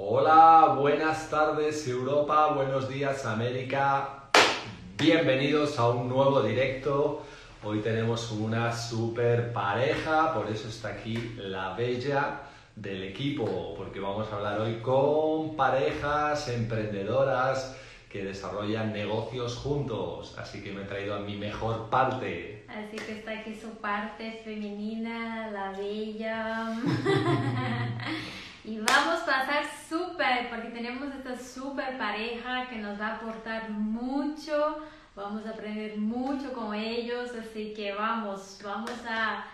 Hola, buenas tardes Europa, buenos días América. Bienvenidos a un nuevo directo. Hoy tenemos una super pareja, por eso está aquí la bella del equipo, porque vamos a hablar hoy con parejas emprendedoras que desarrollan negocios juntos. Así que me he traído a mi mejor parte. Así que está aquí su parte femenina, la bella. y vamos a pasar súper, porque tenemos esta súper pareja que nos va a aportar mucho. Vamos a aprender mucho con ellos, así que vamos, vamos a,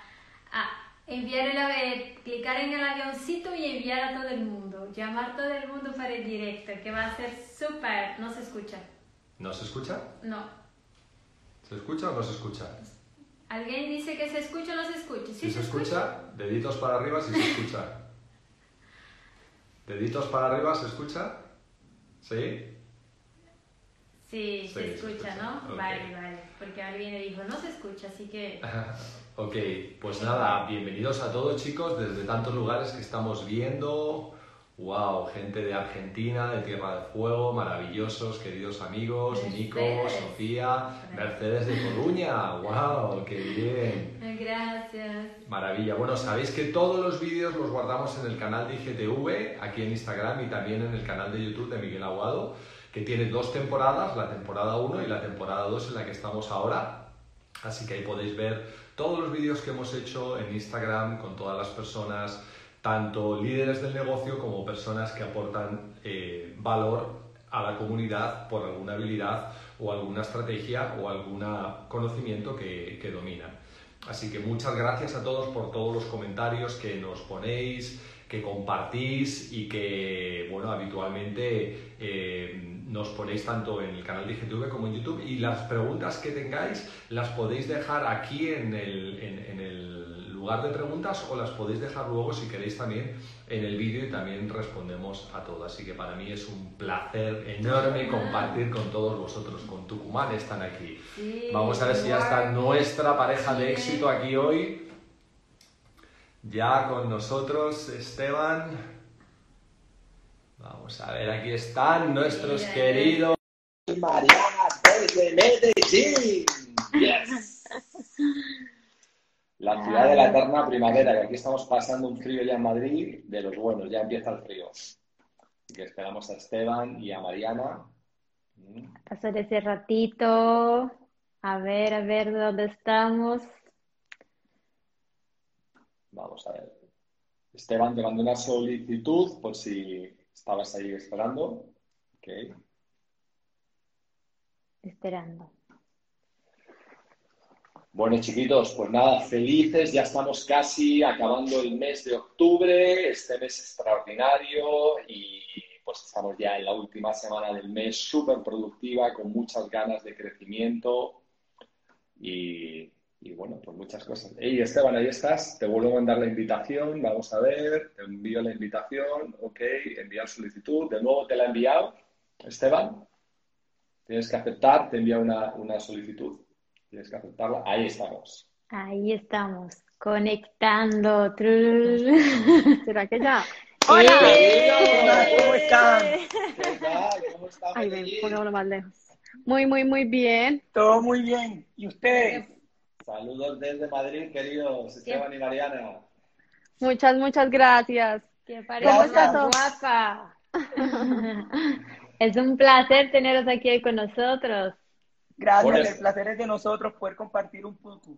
a enviar el, clicar en el avioncito y enviar a todo el mundo, llamar a todo el mundo para el directo, que va a ser súper, no se escucha. ¿No se escucha? No. ¿Se escucha o no se escucha? Alguien dice que se escucha o no se escucha. si se, escucha, deditos para arriba si se escucha. Deditos para arriba se escucha. ¿Sí? Sí, se, escucha, ¿no? Vale, vale. Porque alguien le dijo, no se escucha, así que... ok, pues nada, bienvenidos a todos chicos desde tantos lugares que estamos viendo. Wow, gente de Argentina, de Tierra del Fuego, maravillosos, queridos amigos, Nico, Sofía, Mercedes de Coruña, wow, qué bien. Gracias. Maravilla. Bueno, sabéis que todos los vídeos los guardamos en el canal de IGTV, aquí en Instagram y también en el canal de YouTube de Miguel Aguado que tiene dos temporadas, la temporada 1 y la temporada 2 en la que estamos ahora. Así que ahí podéis ver todos los vídeos que hemos hecho en Instagram con todas las personas, tanto líderes del negocio como personas que aportan eh, valor a la comunidad por alguna habilidad o alguna estrategia o algún conocimiento que, que dominan. Así que muchas gracias a todos por todos los comentarios que nos ponéis, que compartís y que, bueno, habitualmente eh, nos ponéis tanto en el canal de IGTV como en YouTube y las preguntas que tengáis las podéis dejar aquí en el, en, el lugar de preguntas o las podéis dejar luego si queréis también en el vídeo y también respondemos a todas. Así que para mí es un placer enorme compartir con todos vosotros. Con Tucumán están aquí. Vamos a ver si ya está nuestra pareja de éxito aquí hoy. Ya con nosotros, Esteban. Vamos a ver, aquí están nuestros queridos. Mariana desde Medellín. La ciudad de la eterna primavera, que aquí estamos pasando un frío ya en Madrid de los buenos, ya empieza el frío. Así que esperamos a Esteban y a Mariana. Pasar ese ratito, a ver, a ver dónde estamos. Vamos a ver. Esteban, te mando una solicitud por si ¿Estabas ahí esperando? Ok. Esperando. Bueno, chiquitos, pues nada, felices, ya estamos casi acabando el mes de octubre, este mes extraordinario y pues estamos ya en la última semana del mes, súper productiva, con muchas ganas de crecimiento y bueno, pues muchas cosas. Hey, Esteban, ahí estás. Te vuelvo a mandar la invitación. Vamos a ver. Te envío la invitación. Ok, enviar solicitud. De nuevo te la he enviado. Esteban, tienes que aceptar. Te envía una, una solicitud. Tienes que aceptarla. Ahí estamos. Ahí estamos. Conectando. ¿Será que ya? ¡Hola! ¿Cómo están? ¿Qué tal? ¿Cómo están? Ay, ven, pongámoslo más lejos. Muy, muy, muy bien. Todo muy bien. ¿Y ustedes? Saludos desde Madrid, queridos Esteban y Mariana. Muchas, muchas gracias. Qué pareja guapa. es un placer teneros aquí con nosotros. Gracias, el placer es de nosotros poder compartir un poco.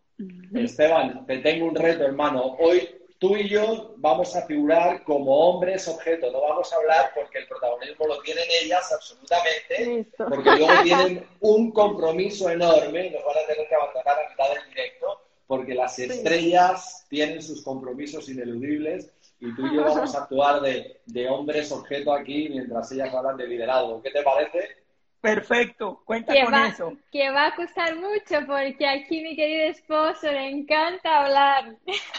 Esteban, te tengo un reto, hermano. Hoy tú y yo vamos a figurar como hombres objeto, no vamos a hablar porque el protagonismo lo tienen ellas absolutamente, porque luego tienen un compromiso enorme, nos van a tener que abandonar a mitad del directo, porque las estrellas tienen sus compromisos ineludibles y tú y yo vamos a actuar de, de hombres objeto aquí mientras ellas hablan de liderazgo. ¿Qué te parece? Perfecto, cuenta con eso. Que va a costar mucho porque aquí mi querido esposo le encanta hablar.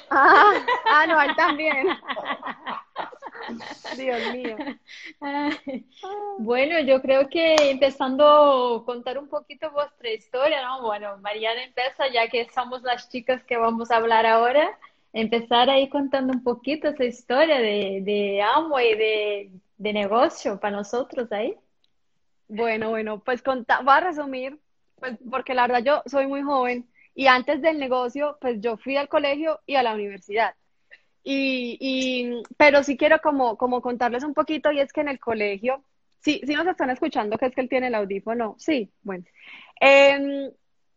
Ah, ah no, él también. Dios mío. Bueno, yo creo que empezando a contar un poquito vuestra historia, ¿no? Bueno, Mariana empieza, ya que somos las chicas que vamos a hablar ahora, empezar ahí contando un poquito esa historia de, de Amo y de de negocio para nosotros ahí. Bueno, bueno, pues conta voy a resumir, pues porque la verdad yo soy muy joven y antes del negocio, pues yo fui al colegio y a la universidad. Y, y pero sí quiero como, como contarles un poquito y es que en el colegio, sí, sí nos están escuchando, que es que él tiene el audífono, sí, bueno. Em,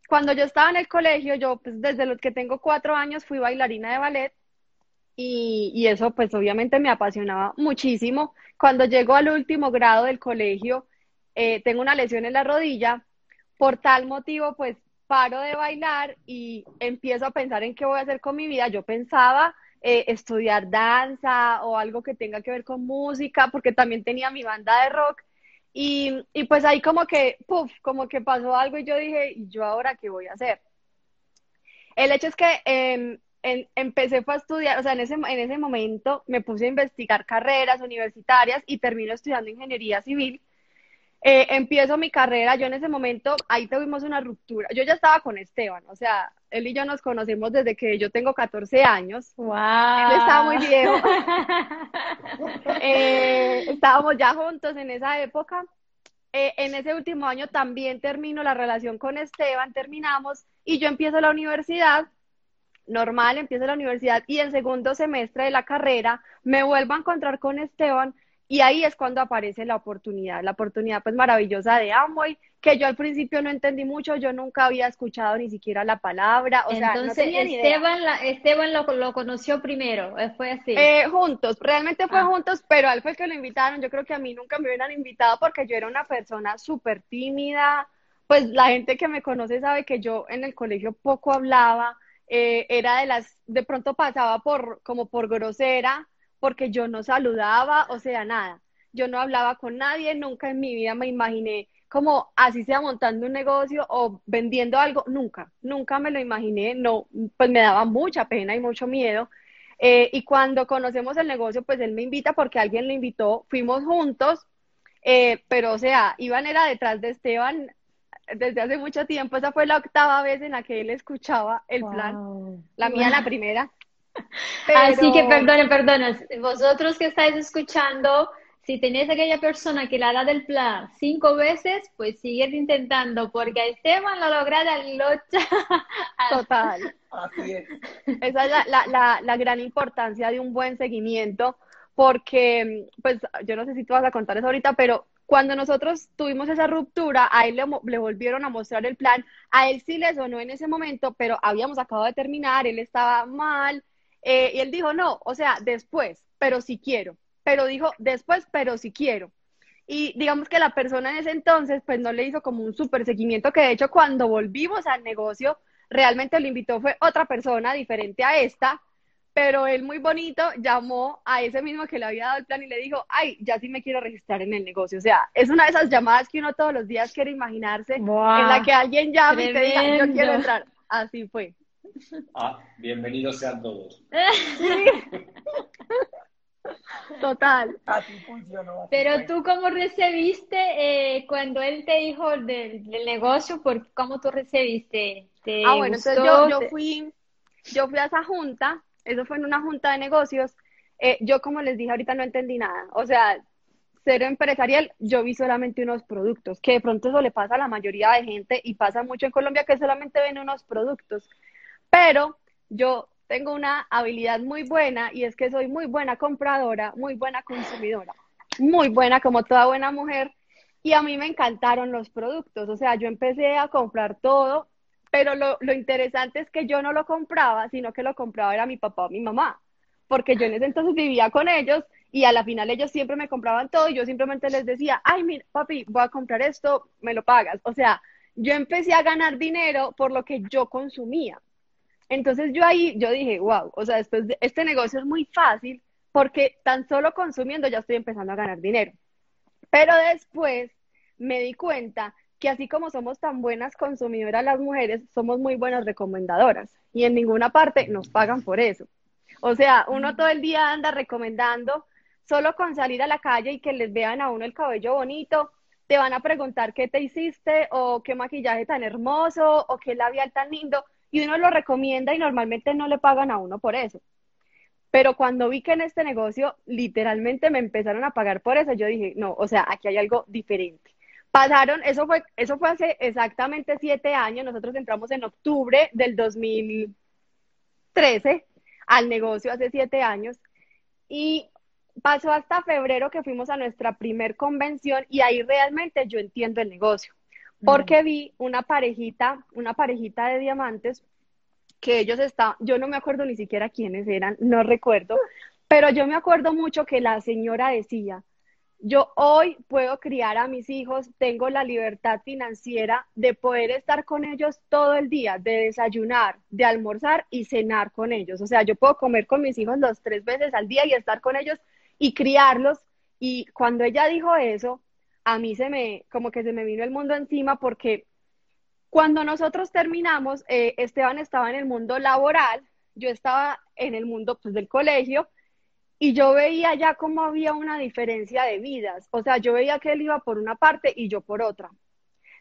cuando yo estaba en el colegio, yo pues desde los que tengo cuatro años fui bailarina de ballet y, y eso pues obviamente me apasionaba muchísimo. Cuando llego al último grado del colegio, eh, tengo una lesión en la rodilla, por tal motivo pues paro de bailar y empiezo a pensar en qué voy a hacer con mi vida. Yo pensaba eh, estudiar danza o algo que tenga que ver con música, porque también tenía mi banda de rock. Y, y pues ahí como que, puff, como que pasó algo y yo dije, ¿y yo ahora qué voy a hacer? El hecho es que em, en, empecé fue a estudiar, o sea, en ese, en ese momento me puse a investigar carreras universitarias y termino estudiando ingeniería civil. Eh, empiezo mi carrera, yo en ese momento, ahí tuvimos una ruptura. Yo ya estaba con Esteban, o sea, él y yo nos conocemos desde que yo tengo 14 años. ¡Wow! Él estaba muy viejo. eh, estábamos ya juntos en esa época. Eh, en ese último año también termino la relación con Esteban, terminamos y yo empiezo la universidad normal, empiezo la universidad y el segundo semestre de la carrera me vuelvo a encontrar con Esteban y ahí es cuando aparece la oportunidad, la oportunidad pues maravillosa de Amway, que yo al principio no entendí mucho, yo nunca había escuchado ni siquiera la palabra, o sea, no tenía ni idea. Esteban, la, Esteban lo, lo, conoció primero, fue así. Eh, juntos, realmente fue ah. juntos, pero a él fue el que lo invitaron, yo creo que a mí nunca me hubieran invitado porque yo era una persona súper tímida, pues la gente que me conoce sabe que yo en el colegio poco hablaba, eh, era de las, de pronto pasaba por, como por grosera, porque yo no saludaba, o sea, nada. Yo no hablaba con nadie, nunca en mi vida me imaginé como así sea montando un negocio o vendiendo algo, nunca, nunca me lo imaginé, no, pues me daba mucha pena y mucho miedo. Eh, y cuando conocemos el negocio, pues él me invita porque alguien lo invitó, fuimos juntos, eh, pero o sea, Iván era detrás de Esteban desde hace mucho tiempo, esa fue la octava vez en la que él escuchaba el plan, la mía la primera. Así que perdonen, perdonen. Vosotros que estáis escuchando, si tenéis aquella persona que la da del plan cinco veces, pues sigues intentando, porque Esteban lo logra de locha. Total. Así es. Esa es la, la, la, gran importancia de un buen seguimiento, porque, pues, yo no sé si tú vas a contar eso ahorita, pero cuando nosotros tuvimos esa ruptura, a él le, le, volvieron a mostrar el plan, a él sí le sonó en ese momento, pero habíamos acabado de terminar, él estaba mal, eh, y él dijo, no, o sea, después, pero si quiero. Pero dijo, después, pero si quiero. Y digamos que la persona en ese entonces, pues no le hizo como un súper seguimiento, que de hecho cuando volvimos al negocio, realmente lo invitó fue otra persona diferente a esta, pero él muy bonito llamó a ese mismo que le había dado el plan y le dijo, ay, ya sí me quiero registrar en el negocio. O sea, es una de esas llamadas que uno todos los días quiere imaginarse, en la que alguien llame y te diga, yo quiero entrar. Así fue. Ah, bienvenidos sean todos. Total. Así funcionó. Pero tú cómo recibiste eh, cuando él te dijo del, del negocio, por cómo tú recibiste. ah, bueno, entonces yo, yo, fui, yo fui a esa junta, eso fue en una junta de negocios. Eh, yo como les dije ahorita no entendí nada. O sea, ser empresarial, yo vi solamente unos productos, que de pronto eso le pasa a la mayoría de gente y pasa mucho en Colombia que solamente ven unos productos. Pero yo tengo una habilidad muy buena y es que soy muy buena compradora, muy buena consumidora, muy buena como toda buena mujer. Y a mí me encantaron los productos, o sea, yo empecé a comprar todo, pero lo, interesante es que yo no lo compraba, sino que lo compraba era mi papá o mi mamá, porque yo en ese entonces vivía con ellos y a la final ellos siempre me compraban todo y yo simplemente les decía, ay, mira, papi, voy a comprar esto, me lo pagas. O sea, yo empecé a ganar dinero por lo que yo consumía. Entonces yo ahí, yo dije, wow, o sea, después de, este negocio es muy fácil porque tan solo consumiendo ya estoy empezando a ganar dinero. Pero después me di cuenta que así como somos tan buenas consumidoras las mujeres, somos muy buenas recomendadoras y en ninguna parte nos pagan por eso. O sea, uno todo el día anda recomendando, solo con salir a la calle y que les vean a uno el cabello bonito, te van a preguntar qué te hiciste o qué maquillaje tan hermoso o qué labial tan lindo y uno lo recomienda y normalmente no le pagan a uno por eso. Pero cuando vi que en este negocio literalmente me empezaron a pagar por eso, yo dije, no, o sea, aquí hay algo diferente. Pasaron, eso fue, eso fue hace exactamente siete años, nosotros entramos en octubre del 2013 al negocio hace siete años y pasó hasta febrero que fuimos a nuestra primer convención y ahí realmente yo entiendo el negocio, porque vi una parejita, una parejita de diamantes que ellos estaban, yo no me acuerdo ni siquiera quiénes eran, no recuerdo, pero yo me acuerdo mucho que la señora decía, yo hoy puedo criar a mis hijos, tengo la libertad financiera de poder estar con ellos todo el día, de desayunar, de almorzar y cenar con ellos. O sea, yo puedo comer con mis hijos los tres veces al día y estar con ellos y criarlos. Y cuando ella dijo eso, a mí se me, como que se me vino el mundo encima porque cuando nosotros terminamos, eh, Esteban estaba en el mundo laboral, yo estaba en el mundo pues, del colegio y yo veía ya cómo había una diferencia de vidas. O sea, yo veía que él iba por una parte y yo por otra.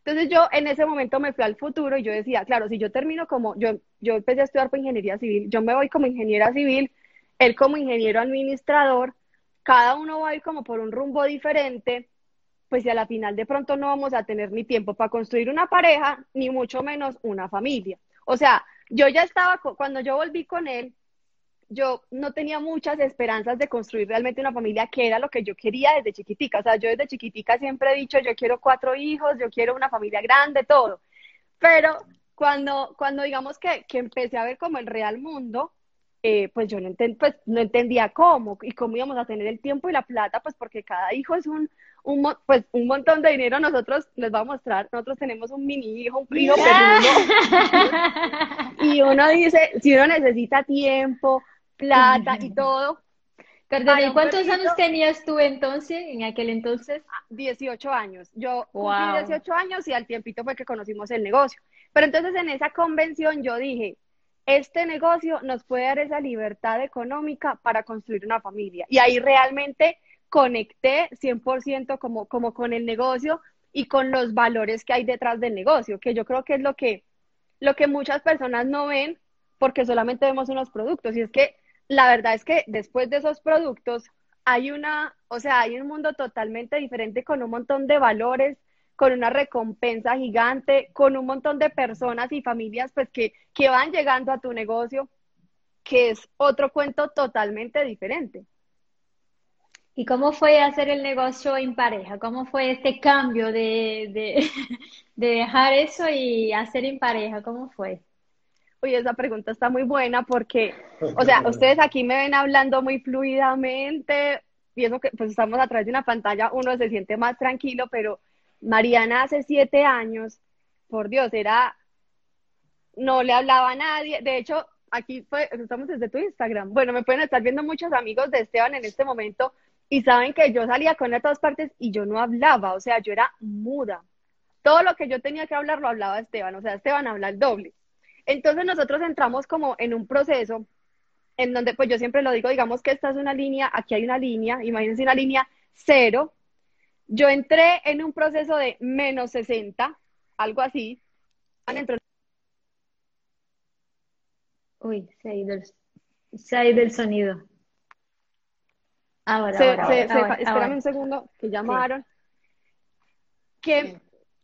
Entonces yo en ese momento me fui al futuro y yo decía, claro, si yo termino como, yo, yo empecé a estudiar por ingeniería civil, yo me voy como ingeniera civil, él como ingeniero administrador, cada uno va a como por un rumbo diferente, pues si a la final de pronto no vamos a tener ni tiempo para construir una pareja, ni mucho menos una familia. O sea, yo ya estaba, cuando yo volví con él, yo no tenía muchas esperanzas de construir realmente una familia que era lo que yo quería desde chiquitica. O sea, yo desde chiquitica siempre he dicho, yo quiero cuatro hijos, yo quiero una familia grande, todo. Pero cuando, cuando digamos que, que empecé a ver como el real mundo, eh, pues yo no, pues no entendía cómo y cómo íbamos a tener el tiempo y la plata, pues porque cada hijo es un, un, pues, un montón de dinero. Nosotros les voy a mostrar, nosotros tenemos un mini hijo, un primo y uno dice, si uno necesita tiempo, plata y todo. Perdón, ¿y cuántos años tenías tú entonces, en aquel entonces? 18 años. Yo wow. 18 años y al tiempito fue que conocimos el negocio. Pero entonces en esa convención yo dije, este negocio nos puede dar esa libertad económica para construir una familia. Y ahí realmente conecté 100% como, como con el negocio y con los valores que hay detrás del negocio, que yo creo que es lo que, lo que muchas personas no ven porque solamente vemos unos productos. Y es que la verdad es que después de esos productos hay una, o sea, hay un mundo totalmente diferente con un montón de valores, con una recompensa gigante, con un montón de personas y familias pues que, que van llegando a tu negocio, que es otro cuento totalmente diferente. ¿Y cómo fue hacer el negocio en pareja? ¿Cómo fue este cambio de, de, de dejar eso y hacer en pareja? ¿Cómo fue? Oye, esa pregunta está muy buena porque, o sea, ustedes aquí me ven hablando muy fluidamente, y eso que pues estamos a través de una pantalla, uno se siente más tranquilo, pero Mariana hace siete años, por Dios, era, no le hablaba a nadie, de hecho, aquí fue, estamos desde tu Instagram, bueno, me pueden estar viendo muchos amigos de Esteban en este momento y saben que yo salía con él a todas partes y yo no hablaba, o sea, yo era muda. Todo lo que yo tenía que hablar lo hablaba Esteban, o sea, Esteban habla el doble. Entonces nosotros entramos como en un proceso en donde, pues yo siempre lo digo, digamos que esta es una línea, aquí hay una línea, imagínense una línea cero. Yo entré en un proceso de menos 60, algo así. Uy, se ido se ha ido el sonido. Ahora, ahora, espérame un segundo, que llamaron. Que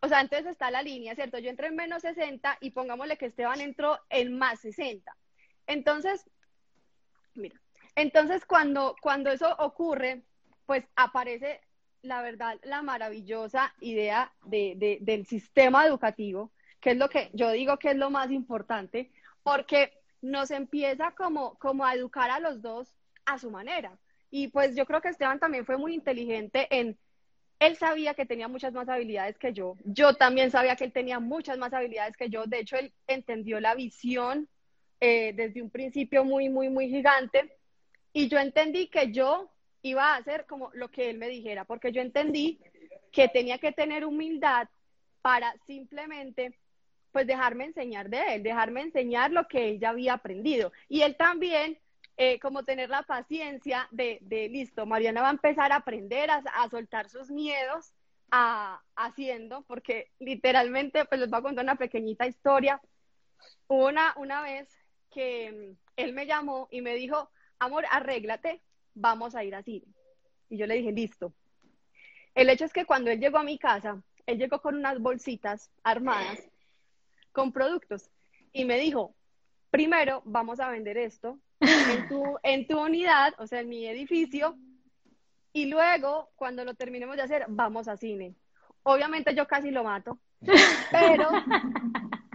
o sea, entonces está la línea, ¿cierto? Yo entré en menos 60 y pongámosle que Esteban entró en más 60. Entonces, mira, entonces cuando, cuando eso ocurre, pues aparece, la verdad, la maravillosa idea de, del sistema educativo, que es lo que yo digo que es lo más importante, porque nos empieza como, como a educar a los dos a su manera. Y pues yo creo que Esteban también fue muy inteligente en él sabía que tenía muchas más habilidades que yo. Yo también sabía que él tenía muchas más habilidades que yo. De hecho, él entendió la visión eh, desde un principio muy, muy, muy gigante. Y yo entendí que yo iba a hacer como lo que él me dijera, porque yo entendí que tenía que tener humildad para simplemente pues dejarme enseñar de él, dejarme enseñar lo que él ya había aprendido. Y él también eh, como tener la paciencia de, de, listo, Mariana va a empezar a aprender a, a soltar sus miedos a, haciendo, porque literalmente, pues les voy a contar una pequeñita historia. Hubo una, una vez que mm, él me llamó y me dijo, amor, arréglate, vamos a ir así. Y yo le dije, listo. El hecho es que cuando él llegó a mi casa, él llegó con unas bolsitas armadas con productos y me dijo, primero vamos a vender esto en tu, en tu unidad, o sea, en mi edificio, y luego, cuando lo terminemos de hacer, vamos a cine. Obviamente yo casi lo mato, pero,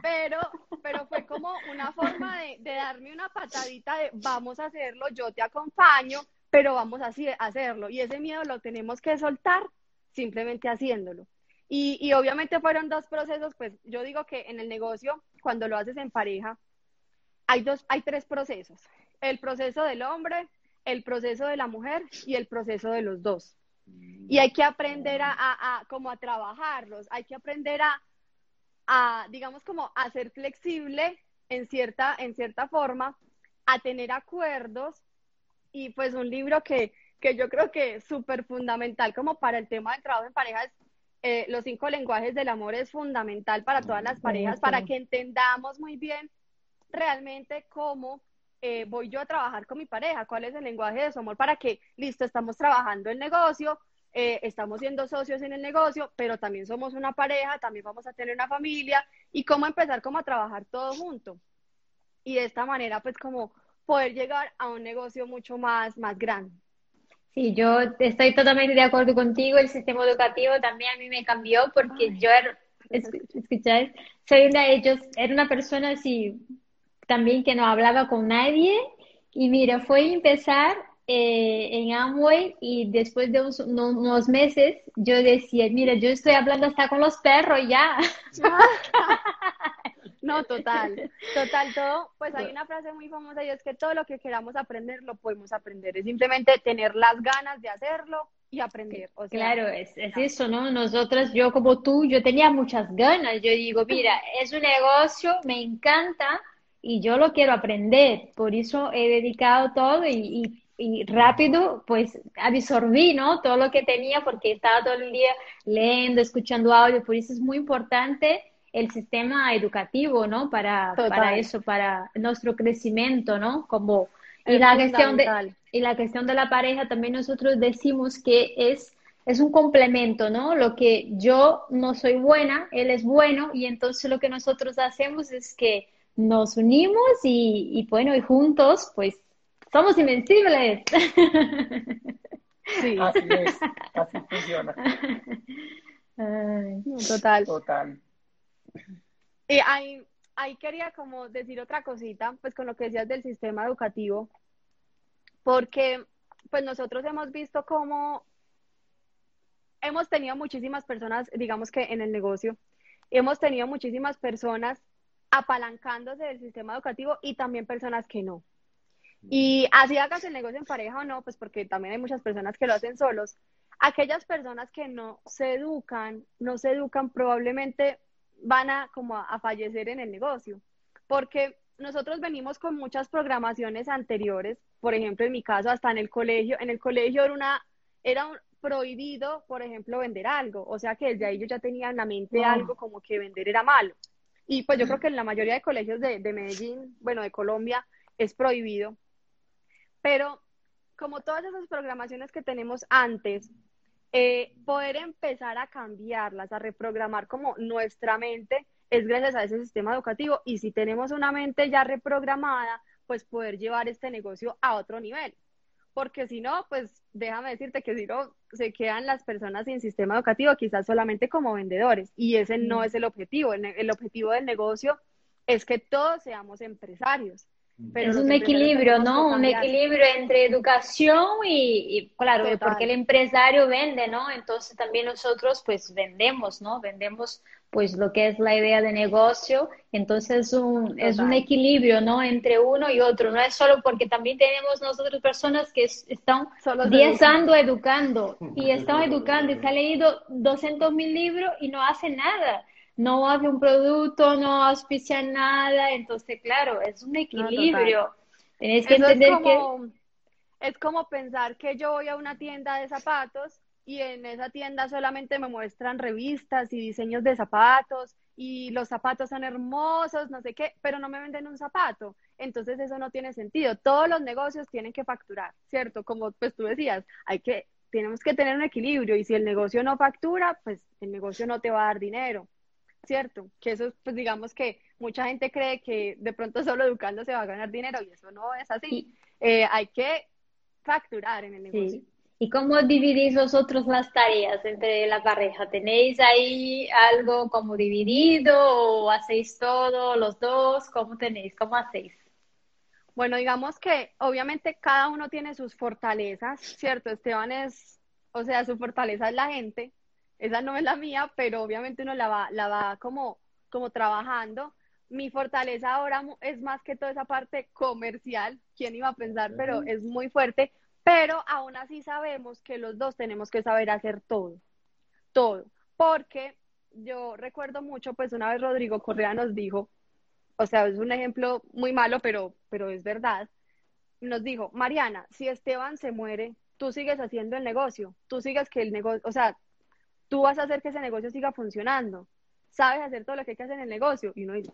pero, pero fue como una forma de, de darme una patadita de vamos a hacerlo, yo te acompaño, pero vamos a hacerlo. Y ese miedo lo tenemos que soltar simplemente haciéndolo. Y, y, obviamente fueron dos procesos, pues yo digo que en el negocio, cuando lo haces en pareja, hay, dos, hay tres procesos. El proceso del hombre, el proceso de la mujer y el proceso de los dos. Y hay que aprender a, a, como a trabajarlos, hay que aprender a, a, digamos, como a ser flexible en cierta, en cierta forma, a tener acuerdos y pues un libro que, que yo creo que es súper fundamental como para el tema del trabajo en parejas, eh, los cinco lenguajes del amor es fundamental para todas las parejas, para que entendamos muy bien realmente cómo eh, voy yo a trabajar con mi pareja, cuál es el lenguaje de su amor para que, listo, estamos trabajando el negocio, eh, estamos siendo socios en el negocio, pero también somos una pareja, también vamos a tener una familia y cómo empezar como a trabajar todo junto. Y de esta manera, pues como poder llegar a un negocio mucho más, más grande. Sí, yo estoy totalmente de acuerdo contigo. El sistema educativo también a mí me cambió porque yo era, escucháis, soy una de ellos, era una persona así también que no hablaba con nadie. Y mira, fue empezar eh, en Amway y después de unos, meses yo decía, mira, yo estoy hablando hasta con los perros ya. No, total, total, todo. Pues hay una frase muy famosa y es que todo lo que queramos aprender lo podemos aprender. Es simplemente tener las ganas de hacerlo y aprender. O claro, es, es eso, ¿no? Nosotras, yo como tú, yo tenía muchas ganas. Yo digo, mira, es un negocio, me encanta, y yo lo quiero aprender, por eso he dedicado todo y, rápido pues absorbí, ¿no? Todo lo que tenía porque estaba todo el día leyendo, escuchando audio, por eso es muy importante el sistema educativo, ¿no? Para, para eso, para nuestro crecimiento, ¿no? Como, y la, cuestión de, y la cuestión de la pareja también nosotros decimos que es, es un complemento, ¿no? Lo que yo no soy buena, él es bueno y entonces lo que nosotros hacemos es que nos unimos y, bueno, y juntos, pues somos invencibles. Sí, así es, así funciona. total. Total. Y ahí, ahí quería como decir otra cosita, pues con lo que decías del sistema educativo, porque pues nosotros hemos visto cómo hemos tenido muchísimas personas, digamos que en el negocio, hemos tenido muchísimas personas apalancándose del sistema educativo y también personas que no. Y así hagas el negocio en pareja o no, pues porque también hay muchas personas que lo hacen solos. Aquellas personas que no se educan, no se educan, probablemente van a como a, fallecer en el negocio. Porque nosotros venimos con muchas programaciones anteriores, por ejemplo, en mi caso, hasta en el colegio, en el colegio era una, era un, prohibido, por ejemplo, vender algo, o sea que desde ahí yo ya tenía en la mente algo como que vender era malo. Y pues yo creo que en la mayoría de colegios de, Medellín, bueno, de Colombia, es prohibido. Pero como todas esas programaciones que tenemos antes, eh, poder empezar a cambiarlas, a reprogramar como nuestra mente, es gracias a ese sistema educativo. Y si tenemos una mente ya reprogramada, pues poder llevar este negocio a otro nivel porque si no, pues déjame decirte que si no, se quedan las personas sin sistema educativo quizás solamente como vendedores y ese no es el objetivo. El, objetivo del negocio es que todos seamos empresarios. Pero es un equilibrio, ¿no? Un equilibrio entre educación y, claro, porque el empresario vende, ¿no? Entonces también nosotros pues vendemos, ¿no? Vendemos pues lo que es la idea de negocio. Entonces es un, es un equilibrio, ¿no? Entre uno y otro. No es solo porque también tenemos nosotros personas que están 10 años educando y están educando y se ha leído 200 mil libros y no hacen nada. No hace un producto, no auspicia nada. Entonces, claro, es un equilibrio. Tienes que entender es como, que... Es como pensar que yo voy a una tienda de zapatos y en esa tienda solamente me muestran revistas y diseños de zapatos y los zapatos son hermosos, no sé qué, pero no me venden un zapato. entonces eso no tiene sentido. Todos los negocios tienen que facturar, ¿cierto? Como pues tú decías, hay que, tenemos que tener un equilibrio y si el negocio no factura, pues el negocio no te va a dar dinero, ¿cierto? Que eso, pues digamos que mucha gente cree que de pronto solo educando se va a ganar dinero y eso no es así. Eh, hay que facturar en el negocio. ¿Y cómo dividís vosotros las tareas entre la pareja? ¿Tenéis ahí algo como dividido o hacéis todo los dos? ¿Cómo tenéis? ¿Cómo hacéis? Bueno, digamos que obviamente cada uno tiene sus fortalezas, ¿cierto? Esteban es, o sea, su fortaleza es la gente, esa no es la mía, pero obviamente uno la va, la va como, como trabajando. Mi fortaleza ahora es más que toda esa parte comercial, quién iba a pensar, pero es muy fuerte, pero aún así sabemos que los dos tenemos que saber hacer todo, todo, porque yo recuerdo mucho, pues una vez Rodrigo Correa nos dijo, o sea, es un ejemplo muy malo, pero, pero es verdad. Nos dijo, Mariana, si Esteban se muere, tú sigues haciendo el negocio, tú sigues que el negocio, o sea, tú vas a hacer que ese negocio siga funcionando, sabes hacer todo lo que hay que hacer en el negocio. Y uno dice,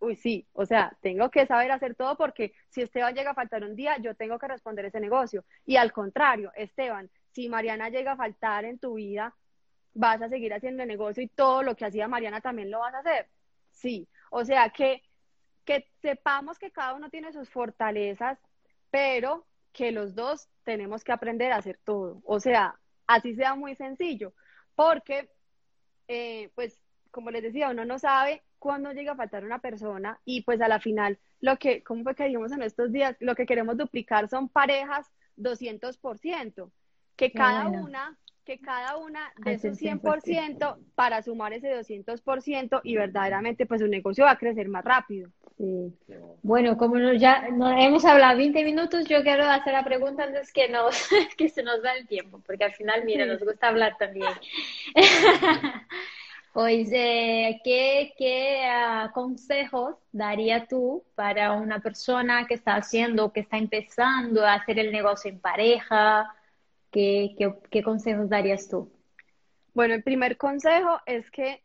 uy, sí, o sea, tengo que saber hacer todo porque si Esteban llega a faltar un día, yo tengo que responder ese negocio. Y al contrario, Esteban, si Mariana llega a faltar en tu vida, vas a seguir haciendo el negocio y todo lo que hacía Mariana también lo vas a hacer. Sí, o sea que que sepamos que cada uno tiene sus fortalezas, pero que los dos tenemos que aprender a hacer todo. O sea, así sea muy sencillo, porque, eh, pues, como les decía, uno no sabe cuándo llega a faltar una persona y pues a la final, lo que, como fue que dijimos en estos días, lo que queremos duplicar son parejas 200%, que cada una que cada una de su 100% para sumar ese 200% y verdaderamente pues su negocio va a crecer más rápido. Sí. Bueno, como ya hemos hablado 20 minutos, yo quiero hacer la pregunta antes que, nos, que se nos da el tiempo, porque al final, mira, nos gusta hablar también. pues, ¿qué, qué uh, consejos daría tú para una persona que está haciendo, que está empezando a hacer el negocio en pareja? ¿Qué, qué, consejos darías tú? Bueno, el primer consejo es que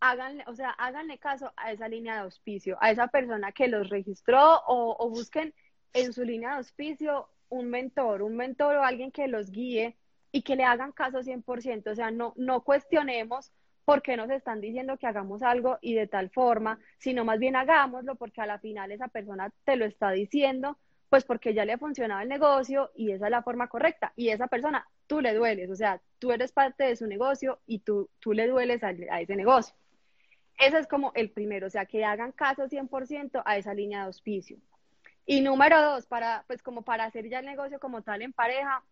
háganle, o sea, háganle caso a esa línea de auspicio, a esa persona que los registró o, o, busquen en su línea de auspicio un mentor, un mentor o alguien que los guíe y que le hagan caso 100%, o sea, no, no cuestionemos por qué nos están diciendo que hagamos algo y de tal forma, sino más bien hagámoslo porque a la final esa persona te lo está diciendo pues porque ya le ha funcionado el negocio y esa es la forma correcta. Y esa persona, tú le dueles, o sea, tú eres parte de su negocio y tú, tú le dueles a, ese negocio. Ese es como el primero, o sea, que hagan caso 100% a esa línea de auspicio. Y número dos, para, pues como para hacer ya el negocio como tal en pareja,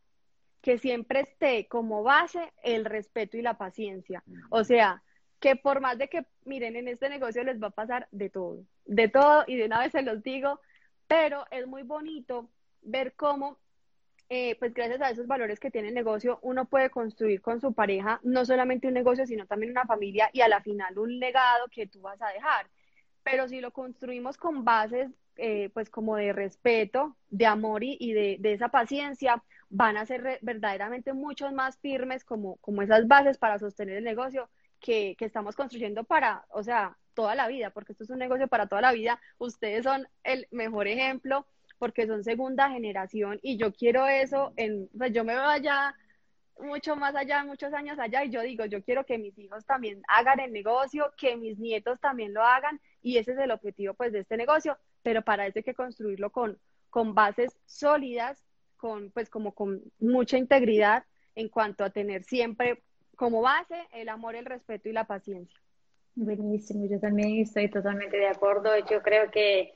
que siempre esté como base el respeto y la paciencia. O sea, que por más de que, miren, en este negocio les va a pasar de todo, de todo, y de una vez se los digo, pero es muy bonito ver cómo, eh, pues gracias a esos valores que tiene el negocio, uno puede construir con su pareja no solamente un negocio, sino también una familia y a la final un legado que tú vas a dejar. Pero si lo construimos con bases, eh, pues como de respeto, de amor y, de, esa paciencia, van a ser verdaderamente muchos más firmes como, como esas bases para sostener el negocio que, que estamos construyendo para, o sea, toda la vida, porque esto es un negocio para toda la vida. Ustedes son el mejor ejemplo porque son segunda generación y yo quiero eso, en, pues yo me veo allá mucho más allá, muchos años allá y yo digo, yo quiero que mis hijos también hagan el negocio, que mis nietos también lo hagan y ese es el objetivo pues de este negocio, pero para eso hay que construirlo con, con bases sólidas, con pues como con mucha integridad en cuanto a tener siempre como base el amor, el respeto y la paciencia. Buenísimo, yo también estoy totalmente de acuerdo. Yo creo que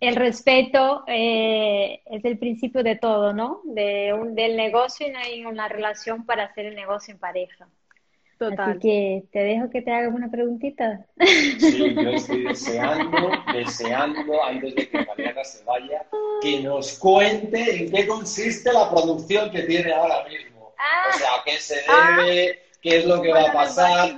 el respeto eh, es el principio de todo, ¿no? De un, del negocio y una relación para hacer el negocio en pareja. Total. Así que te dejo que te haga una preguntita. Sí, yo estoy deseando, deseando, antes de que Mariana se vaya, que nos cuente en qué consiste la producción que tiene ahora mismo. Ah. o sea, qué se debe, qué es lo que va a pasar.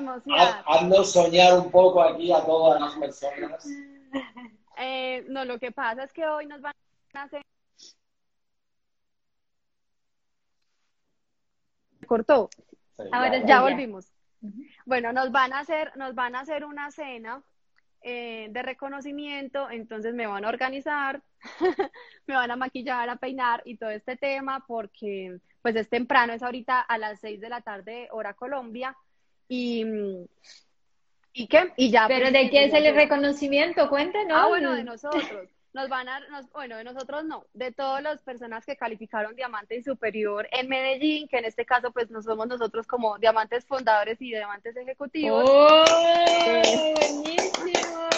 Haznos soñar un poco aquí a todas las personas. Eh, no, lo que pasa es que hoy nos van a hacer... Cortó. Ahora ya volvimos. Bueno, nos van a hacer, nos van a hacer una cena eh, de reconocimiento, entonces me van a organizar, me van a maquillar, a peinar y todo este tema porque pues es temprano, es ahorita a las 6 de la tarde hora Colombia y ¿y qué? Y ya. Pero ¿de qué es el reconocimiento? Cuéntenos. Ah, bueno, de nosotros. Nos van a, bueno, de nosotros no, de todas las personas que calificaron diamante y superior en Medellín, que en este caso pues no somos nosotros como diamantes fundadores y diamantes ejecutivos. ¡Oh! ¡Buenísimo!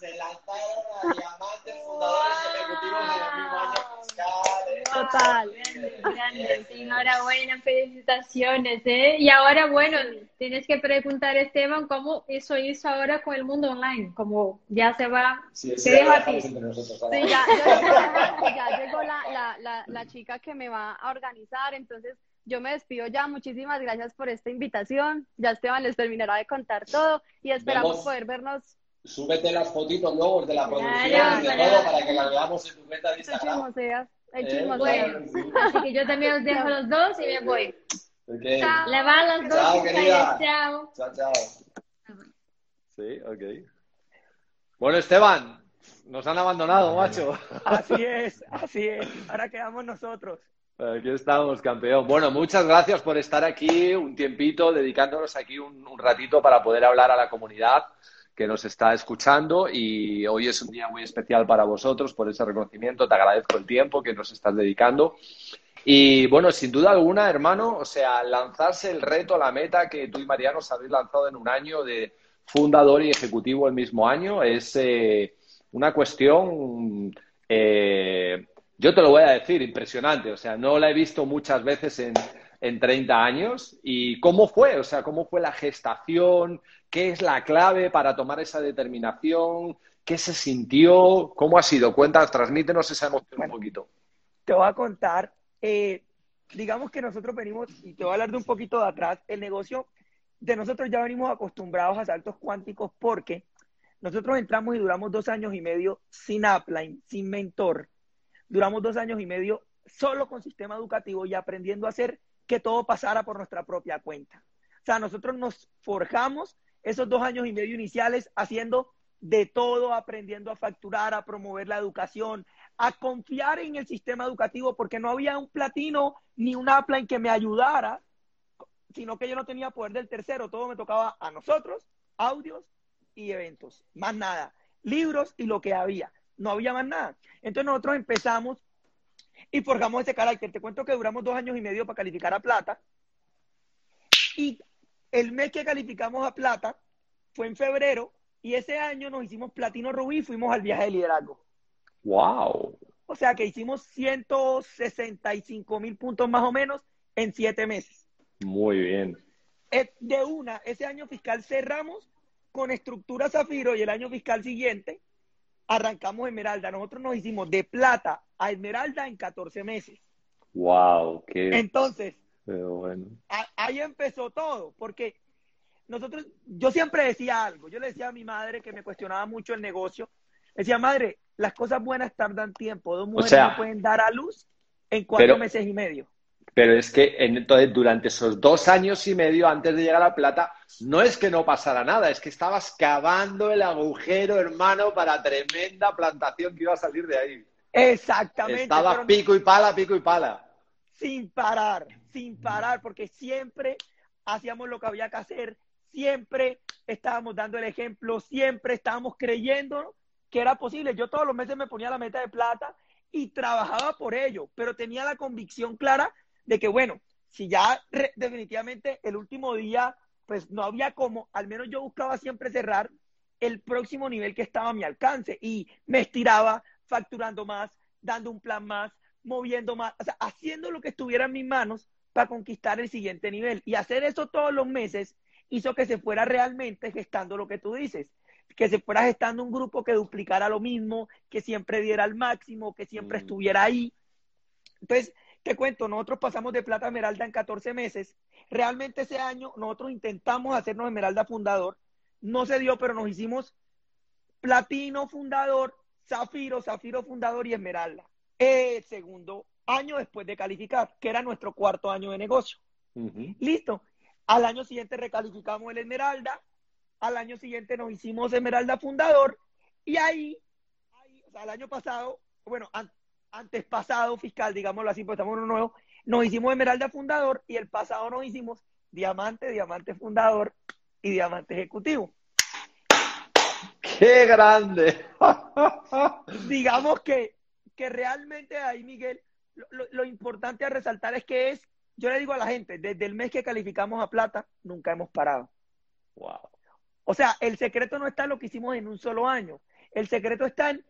Se lanzaron a diamantes fundadores ejecutivos de los mismos años Total. Grande, enhorabuena, felicitaciones, ¿eh? Y ahora, bueno, tienes que preguntar, Esteban, cómo eso hizo ahora con el mundo online, como ya se va, sí, dejo a ti. Sí, ya, ya, ya llegó la, la, la, la chica que me va a organizar, entonces yo me despido ya. Muchísimas gracias por esta invitación. Ya Esteban les terminará de contar todo y esperamos Vemos. poder vernos. Súbete las fotitos luego de la Claro, producción y de claro. todo para que la veamos en tu cuenta de Instagram. El Eh, sí. Así que yo también os dejo los dos y me voy. Ok. Le va a los dos. Chao, querida. Chao. Chao, chao. Sí, ok. Bueno, Esteban, nos han abandonado, macho. Así es, así es. Ahora quedamos nosotros. Aquí estamos, campeón. Bueno, muchas gracias por estar aquí un tiempito, dedicándonos aquí un, un ratito para poder hablar a la comunidad que nos está escuchando y hoy es un día muy especial para vosotros por ese reconocimiento. Te agradezco el tiempo que nos estás dedicando. Y bueno, sin duda alguna, hermano, o sea, lanzarse el reto, la meta que tú y Mariano os habéis lanzado en un año de fundador y ejecutivo el mismo año es eh, una cuestión, eh, yo te lo voy a decir, impresionante. O sea, no la he visto muchas veces en, en 30 años. ¿Y cómo fue? O sea, ¿cómo fue la gestación? ¿Qué es la clave para tomar esa determinación? ¿Qué se sintió? ¿Cómo ha sido? Cuéntanos, transmítenos esa emoción un poquito. Te voy a contar, eh, digamos que nosotros venimos, y te voy a hablar de un poquito de atrás, el negocio de nosotros ya venimos acostumbrados a saltos cuánticos porque nosotros entramos y duramos dos años y medio sin upline, sin mentor. Duramos dos años y medio solo con sistema educativo y aprendiendo a hacer que todo pasara por nuestra propia cuenta. O sea, nosotros nos forjamos esos dos años y medio iniciales haciendo de todo, aprendiendo a facturar, a promover la educación, a confiar en el sistema educativo, porque no había un platino ni un upline que me ayudara, sino que yo no tenía poder del tercero, todo me tocaba a nosotros, audios y eventos, más nada, libros y lo que había, no había más nada. Entonces nosotros empezamos y forjamos ese carácter. Te cuento que duramos dos años y medio para calificar a plata y el mes que calificamos a plata fue en febrero y ese año nos hicimos platino rubí y fuimos al viaje de liderazgo. ¡Wow! O sea que hicimos 165 mil puntos más o menos en siete meses. Muy bien. Eh, De una, ese año fiscal cerramos con estructura zafiro y el año fiscal siguiente arrancamos esmeralda. Nosotros nos hicimos de plata a esmeralda en 14 meses. ¡Wow! ¡Qué Entonces, pero bueno! ahí empezó todo, porque nosotros, yo siempre decía algo, yo le decía a mi madre que me cuestionaba mucho el negocio, decía, madre, las cosas buenas tardan tiempo, dos mujeres sea, no pueden dar a luz en cuatro pero- meses y medio. Pero es que en- entonces durante esos dos años y medio antes de llegar a la plata, no es que no pasara nada, es que estabas cavando el agujero, hermano, para tremenda plantación que iba a salir de ahí. Exactamente. Estabas pero pico y pala, pico y pala. Sin parar, sin parar, porque siempre hacíamos lo que había que hacer, siempre estábamos dando el ejemplo, siempre estábamos creyendo que era posible. Yo todos los meses me ponía la meta de plata y trabajaba por ello, pero tenía la convicción clara de que, bueno, si ya definitivamente el último día, pues no había como, al menos yo buscaba siempre cerrar el próximo nivel que estaba a mi alcance y me estiraba facturando más, dando un plan más, moviendo más, o sea, haciendo lo que estuviera en mis manos para conquistar el siguiente nivel. Y hacer eso todos los meses hizo que se fuera realmente gestando lo que tú dices, que se fuera gestando un grupo que duplicara lo mismo, que siempre diera al máximo, que siempre Mm. estuviera ahí. Entonces, te cuento, nosotros pasamos de plata a esmeralda en 14 meses. Realmente ese año nosotros intentamos hacernos esmeralda fundador. No se dio, pero nos hicimos platino fundador, zafiro, zafiro fundador y esmeralda. El segundo año después de calificar, que era nuestro cuarto año de negocio. Listo. Al año siguiente recalificamos el Esmeralda, al año siguiente nos hicimos Esmeralda Fundador y ahí, o sea, el año pasado, bueno, antes pasado fiscal, digámoslo así, pues estamos en uno nuevo, nos hicimos Esmeralda Fundador y el pasado nos hicimos Diamante, Diamante Fundador y Diamante Ejecutivo. ¡Qué grande! Digamos que, que realmente ahí, Miguel, lo, lo, importante a resaltar es que es, yo le digo a la gente, desde el mes que calificamos a plata, nunca hemos parado. Wow. O sea, el secreto no está en lo que hicimos en un solo año. El secreto está en,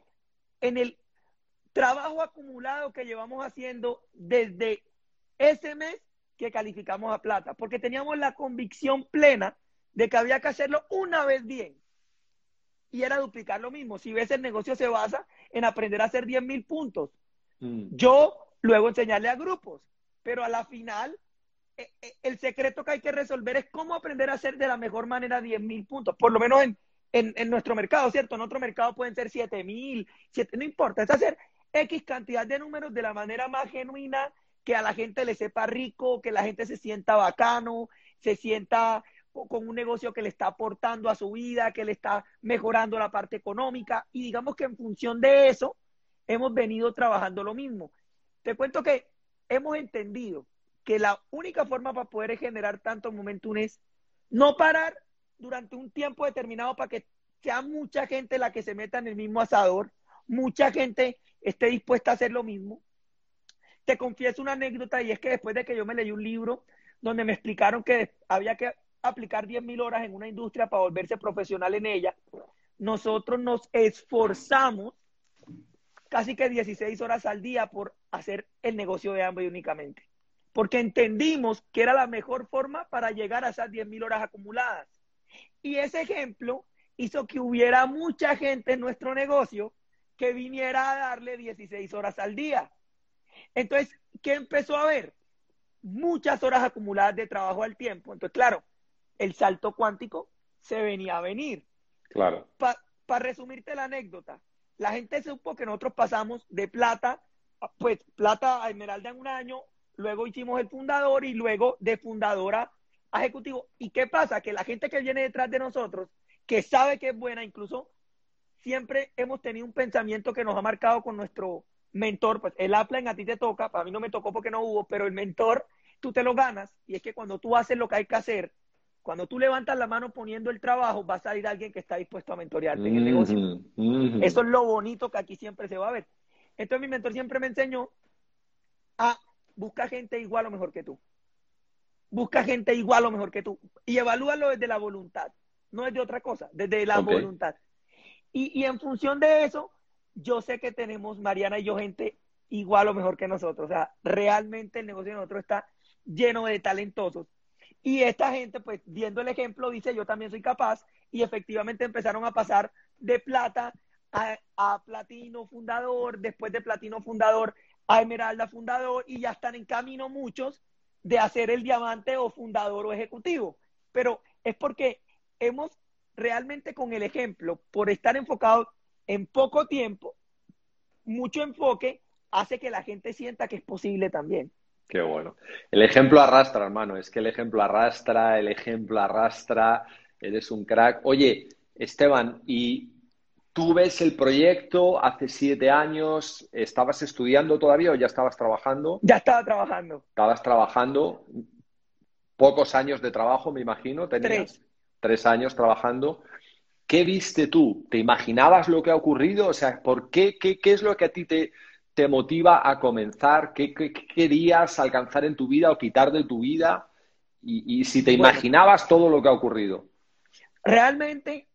en el trabajo acumulado que llevamos haciendo desde ese mes que calificamos a plata, porque teníamos la convicción plena de que había que hacerlo una vez bien. Y era duplicar lo mismo. Si ves, el negocio se basa en aprender a hacer 10 mil puntos. Mm. Yo luego enseñarle a grupos, pero a la final e, e, el secreto que hay que resolver es cómo aprender a hacer de la mejor manera 10 mil puntos, por lo menos en, en, nuestro mercado, ¿cierto? En otro mercado pueden ser 7 mil, no importa, es hacer X cantidad de números de la manera más genuina, que a la gente le sepa rico, que la gente se sienta bacano, se sienta con un negocio que le está aportando a su vida, que le está mejorando la parte económica. Y digamos que en función de eso, hemos venido trabajando lo mismo. Te cuento que hemos entendido que la única forma para poder generar tanto momentum es no parar durante un tiempo determinado para que sea mucha gente la que se meta en el mismo asador, mucha gente esté dispuesta a hacer lo mismo, te confieso una anécdota y es que después de que yo me leí un libro donde me explicaron que había que aplicar 10.000 horas en una industria para volverse profesional en ella, nosotros nos esforzamos casi que 16 horas al día por hacer el negocio de hambre únicamente. Porque entendimos que era la mejor forma para llegar a esas 10.000 horas acumuladas. Y ese ejemplo hizo que hubiera mucha gente en nuestro negocio que viniera a darle 16 horas al día. Entonces, ¿qué empezó a haber? Muchas horas acumuladas de trabajo al tiempo. Entonces, claro, el salto cuántico se venía a venir. Claro. Para resumirte la anécdota, la gente supo que nosotros pasamos de plata, pues plata a esmeralda en un año, luego hicimos el fundador y luego de fundadora a ejecutivo. ¿Y qué pasa? Que la gente que viene detrás de nosotros, que sabe que es buena, incluso siempre hemos tenido un pensamiento que nos ha marcado con nuestro mentor, pues el Apple a ti te toca, para mí no me tocó porque no hubo, pero el mentor tú te lo ganas y es que cuando tú haces lo que hay que hacer, cuando tú levantas la mano poniendo el trabajo, va a salir alguien que está dispuesto a mentorearte en el negocio. Eso es lo bonito que aquí siempre se va a ver. Entonces mi mentor siempre me enseñó a buscar gente igual o mejor que tú. Busca gente igual o mejor que tú. Y evalúalo desde la voluntad, no desde otra cosa, desde la voluntad. Y, y en función de eso, yo sé que tenemos, Mariana y yo, gente igual o mejor que nosotros. O sea, realmente el negocio de nosotros está lleno de talentosos. Y esta gente, pues, viendo el ejemplo, dice, yo también soy capaz. Y efectivamente empezaron a pasar de plata a, a platino fundador, después de platino fundador a esmeralda fundador, y ya están en camino muchos de hacer el diamante o fundador o ejecutivo. Pero es porque hemos realmente con el ejemplo, por estar enfocados en poco tiempo, mucho enfoque, hace que la gente sienta que es posible también. Qué bueno. El ejemplo arrastra, hermano. Es que el ejemplo arrastra, el ejemplo arrastra. Eres un crack. Oye, Esteban, ¿y tú ves el proyecto hace siete años? ¿Estabas estudiando todavía o ya estabas trabajando? Ya estaba trabajando. Estabas trabajando. Pocos años de trabajo, me imagino. Tres. Tres años trabajando. ¿Qué viste tú? ¿Te imaginabas lo que ha ocurrido? O sea, ¿por qué? ¿Qué, qué es lo que a ti te, te motiva a comenzar? ¿Qué, querías alcanzar en tu vida o quitar de tu vida? Y, si te imaginabas todo lo que ha ocurrido. Realmente,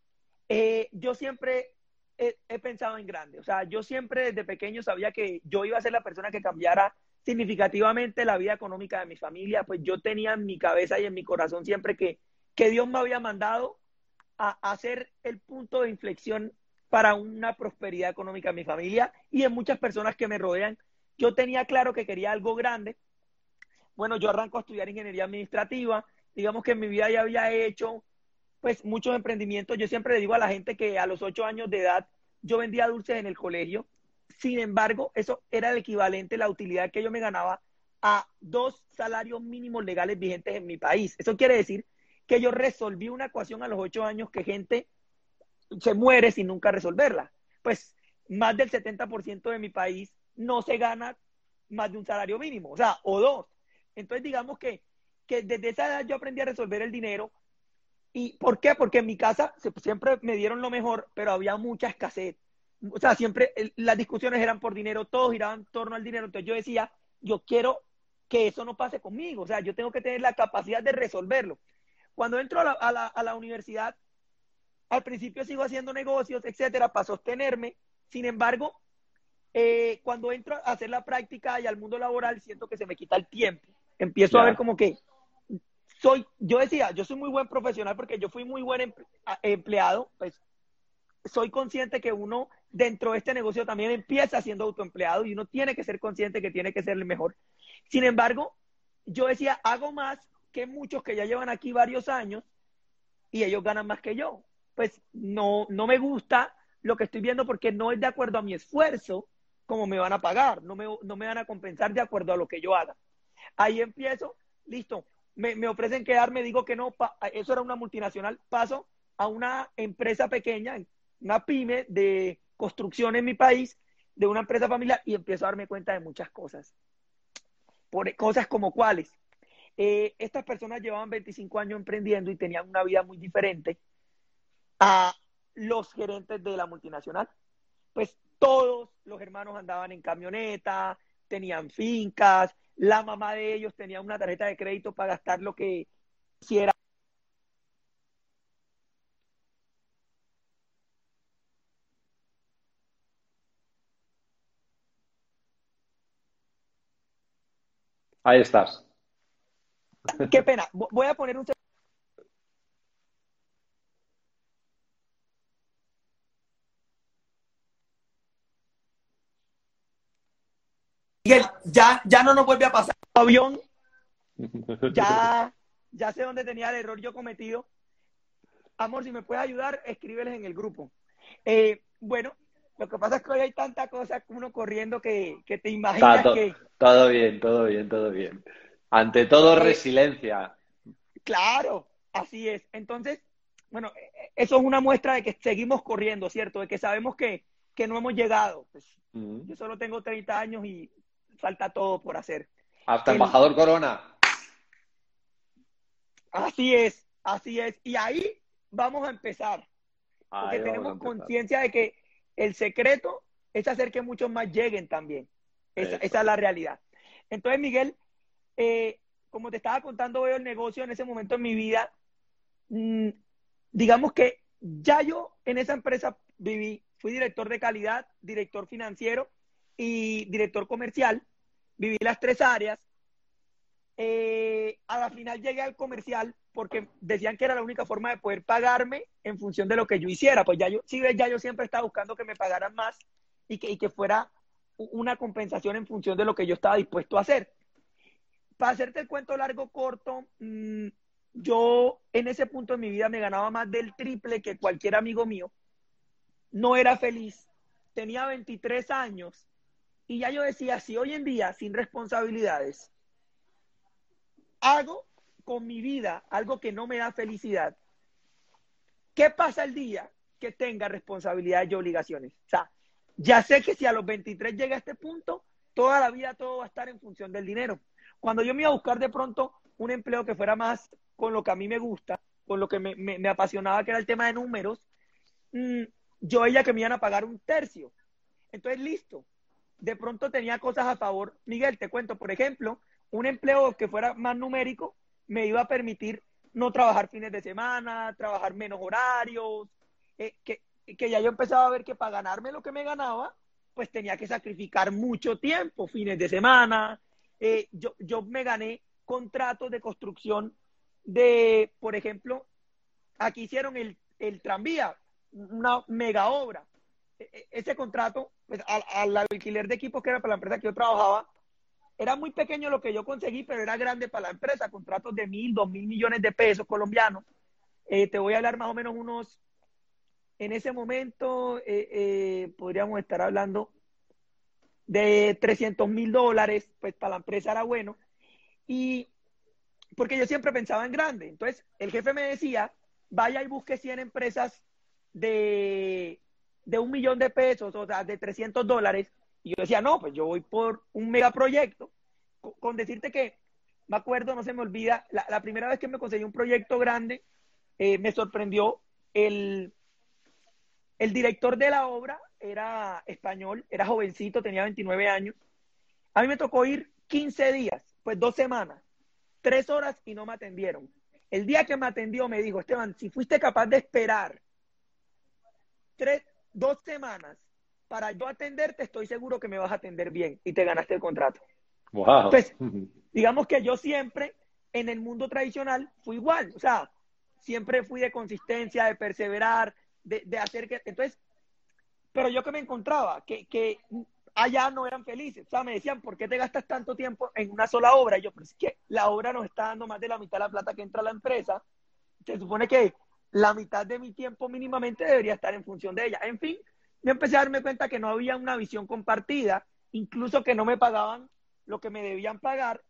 eh, yo siempre he, he, pensado en grande. O sea, yo siempre desde pequeño sabía que yo iba a ser la persona que cambiara significativamente la vida económica de mi familia. Pues yo tenía en mi cabeza y en mi corazón siempre que, que Dios me había mandado a, hacer el punto de inflexión para una prosperidad económica en mi familia y en muchas personas que me rodean. Yo tenía claro que quería algo grande. Bueno, yo arranco a estudiar ingeniería administrativa. Digamos que en mi vida ya había hecho pues muchos emprendimientos. Yo siempre le digo a la gente que a los ocho años de edad yo vendía dulces en el colegio. Sin embargo, eso era el equivalente, la utilidad que yo me ganaba a dos salarios mínimos legales vigentes en mi país. Eso quiere decir que yo resolví una ecuación a los ocho años que gente se muere sin nunca resolverla. Pues más del 70% de mi país no se gana más de un salario mínimo, o sea, o dos. Entonces, digamos que, que desde esa edad yo aprendí a resolver el dinero. ¿Y por qué? Porque en mi casa siempre me dieron lo mejor, pero había mucha escasez. O sea, siempre las discusiones eran por dinero, todos giraban en torno al dinero. Entonces yo decía, yo quiero que eso no pase conmigo. O sea, yo tengo que tener la capacidad de resolverlo. Cuando entro a la, a la, a la universidad, al principio sigo haciendo negocios, etcétera, para sostenerme. Sin embargo, eh, cuando entro a hacer la práctica y al mundo laboral, siento que se me quita el tiempo. Empiezo a ver como que soy, yo decía, yo soy muy buen profesional porque yo fui muy buen empleado, pues soy consciente que uno dentro de este negocio también empieza siendo autoempleado y uno tiene que ser consciente que tiene que ser el mejor. Sin embargo, yo decía, hago más que muchos que ya llevan aquí varios años y ellos ganan más que yo. Pues no, no me gusta lo que estoy viendo porque no es de acuerdo a mi esfuerzo como me van a pagar, no me, no me van a compensar de acuerdo a lo que yo haga. Ahí empiezo, listo, me, me ofrecen quedarme, digo que no, eso era una multinacional, paso a una empresa pequeña, una pyme de construcción en mi país, de una empresa familiar, y empiezo a darme cuenta de muchas cosas. Por, cosas como cuáles. Eh, estas personas llevaban 25 años emprendiendo y tenían una vida muy diferente a los gerentes de la multinacional. Pues todos los hermanos andaban en camioneta, tenían fincas, la mamá de ellos tenía una tarjeta de crédito para gastar lo que quisiera. Ahí estás. Qué pena. Voy a poner un Miguel, ya, ya no nos vuelve a pasar avión. Ya, ya sé dónde tenía el error yo cometido. Amor, si me puedes ayudar, escríbeles en el grupo. Eh, bueno, lo que pasa es que hoy hay tanta cosa uno corriendo que, que te imaginas que... Todo bien, todo bien, todo bien. Ante todo, eh, resiliencia. Claro, así es. Entonces, bueno, e, eso es una muestra de que seguimos corriendo, ¿cierto? De que sabemos que, que no hemos llegado. Pues, Yo solo tengo 30 años y falta todo por hacer. Hasta embajador Corona. Así es, así es. Y ahí vamos a empezar. Porque tenemos conciencia de que el secreto es hacer que muchos más lleguen también. Esa, es la realidad. Entonces, Miguel, eh, como te estaba contando, veo el negocio en ese momento en mi vida. Mm, digamos que ya yo en esa empresa viví, fui director de calidad, director financiero y director comercial viví las tres áreas. Eh, a la final llegué al comercial porque decían que era la única forma de poder pagarme en función de lo que yo hiciera. Pues ya yo, sí, ya yo siempre estaba buscando que me pagaran más y que, y que fuera una compensación en función de lo que yo estaba dispuesto a hacer. Para hacerte el cuento largo, corto, mm, yo en ese punto de mi vida me ganaba más del triple que cualquier amigo mío. No era feliz. Tenía 23 años y ya yo decía, si hoy en día, sin responsabilidades, hago con mi vida algo que no me da felicidad, ¿qué pasa el día que tenga responsabilidades y obligaciones? O sea, ya sé que si a los 23 llega a este punto, toda la vida todo va a estar en función del dinero. Cuando yo me iba a buscar de pronto un empleo que fuera más con lo que a mí me gusta, con lo que me, apasionaba, que era el tema de números, mm, yo veía que me iban a pagar un tercio. Entonces, listo, de pronto tenía cosas a favor. Miguel, te cuento, por ejemplo, un empleo que fuera más numérico me iba a permitir no trabajar fines de semana, trabajar menos horarios, eh, que, ya yo empezaba a ver que para ganarme lo que me ganaba, pues tenía que sacrificar mucho tiempo, fines de semana. Eh, yo, yo me gané contratos de construcción de, por ejemplo, aquí hicieron el, el tranvía, una mega obra. E, e, ese contrato pues, al, alquiler de equipos que era para la empresa que yo trabajaba, era muy pequeño lo que yo conseguí, pero era grande para la empresa, contratos de mil, dos mil millones de pesos colombianos. Eh, te voy a hablar más o menos unos, en ese momento eh, eh, podríamos estar hablando de 300 mil dólares, pues para la empresa era bueno. Y porque yo siempre pensaba en grande. Entonces, el jefe me decía, vaya y busque 100 empresas de, de un millón de pesos, o sea, de 300 dólares. Y yo decía, no, pues yo voy por un megaproyecto. Con, decirte que, me acuerdo, no se me olvida, la, primera vez que me conseguí un proyecto grande, eh, me sorprendió el, el director de la obra, era español, era jovencito, tenía 29 años. A mí me tocó ir 15 días, pues dos semanas, tres horas y no me atendieron. El día que me atendió me dijo, Esteban, si fuiste capaz de esperar tres, dos semanas para yo atenderte, estoy seguro que me vas a atender bien y te ganaste el contrato. Wow. Entonces, digamos que yo siempre en el mundo tradicional fui igual, o sea, siempre fui de consistencia, de perseverar, de, de hacer que... Entonces, pero yo que me encontraba, que, que allá no eran felices. O sea, me decían, ¿por qué te gastas tanto tiempo en una sola obra? Y yo, pero es que la obra nos está dando más de la mitad de la plata que entra a la empresa. Se supone que la mitad de mi tiempo mínimamente debería estar en función de ella. En fin, yo empecé a darme cuenta que no había una visión compartida, incluso que no me pagaban lo que me debían pagar.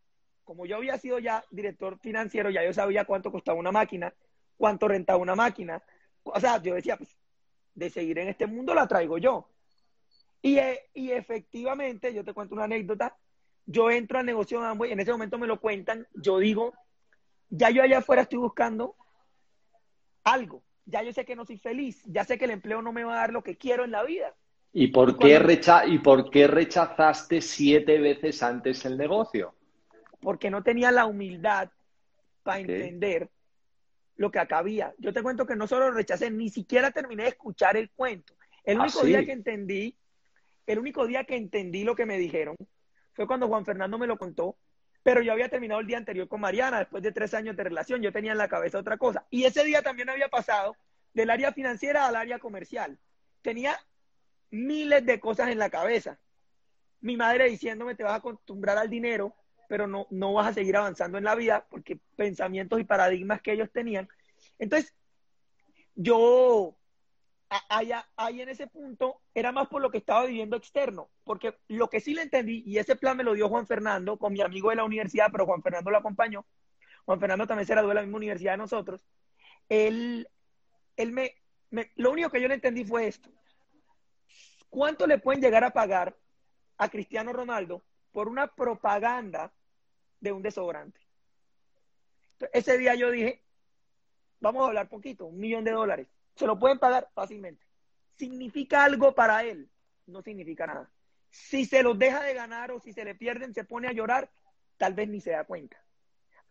Como yo había sido ya director financiero, ya yo sabía cuánto costaba una máquina, cuánto rentaba una máquina. O sea, yo decía, pues de seguir en este mundo la traigo yo. Y, eh, y efectivamente, yo te cuento una anécdota, yo entro al negocio de Amway, en ese momento me lo cuentan, yo digo, ya yo allá afuera estoy buscando algo, ya yo sé que no soy feliz, ya sé que el empleo no me va a dar lo que quiero en la vida. ¿Y por, qué, recha ¿y por qué rechazaste siete veces antes el negocio? Porque no tenía la humildad para entender lo que acá había. Yo te cuento que no solo rechacé, ni siquiera terminé de escuchar el cuento. El ¿Ah, único día que entendí, el único día que entendí lo que me dijeron fue cuando Juan Fernando me lo contó, pero yo había terminado el día anterior con Mariana, después de tres años de relación, yo tenía en la cabeza otra cosa. Y ese día también había pasado del área financiera al área comercial. Tenía miles de cosas en la cabeza. Mi madre diciéndome, te vas a acostumbrar al dinero, pero no, no vas a seguir avanzando en la vida porque pensamientos y paradigmas que ellos tenían. Entonces, yo ahí, en ese punto era más por lo que estaba viviendo externo, porque lo que sí le entendí, y ese plan me lo dio Juan Fernando con mi amigo de la universidad, pero Juan Fernando lo acompañó, Juan Fernando también se graduó de la misma universidad de nosotros, él, él me, lo único que yo le entendí fue esto, ¿cuánto le pueden llegar a pagar a Cristiano Ronaldo por una propaganda de un desodorante. ese día yo dije, vamos a hablar poquito, un millón de dólares. Se lo pueden pagar fácilmente. ¿Significa algo para él? No significa nada. Si se los deja de ganar o si se le pierden, se pone a llorar, tal vez ni se da cuenta.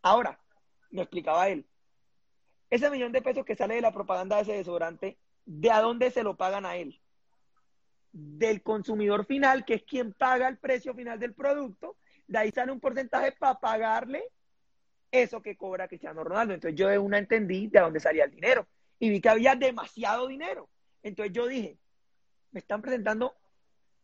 Ahora, me explicaba él, ese millón de pesos que sale de la propaganda de ese desodorante, ¿de a dónde se lo pagan a él? Del consumidor final, que es quien paga el precio final del producto, de ahí sale un porcentaje para pagarle eso que cobra Cristiano Ronaldo. Entonces yo de una entendí de dónde salía el dinero y vi que había demasiado dinero. Entonces yo dije, me están presentando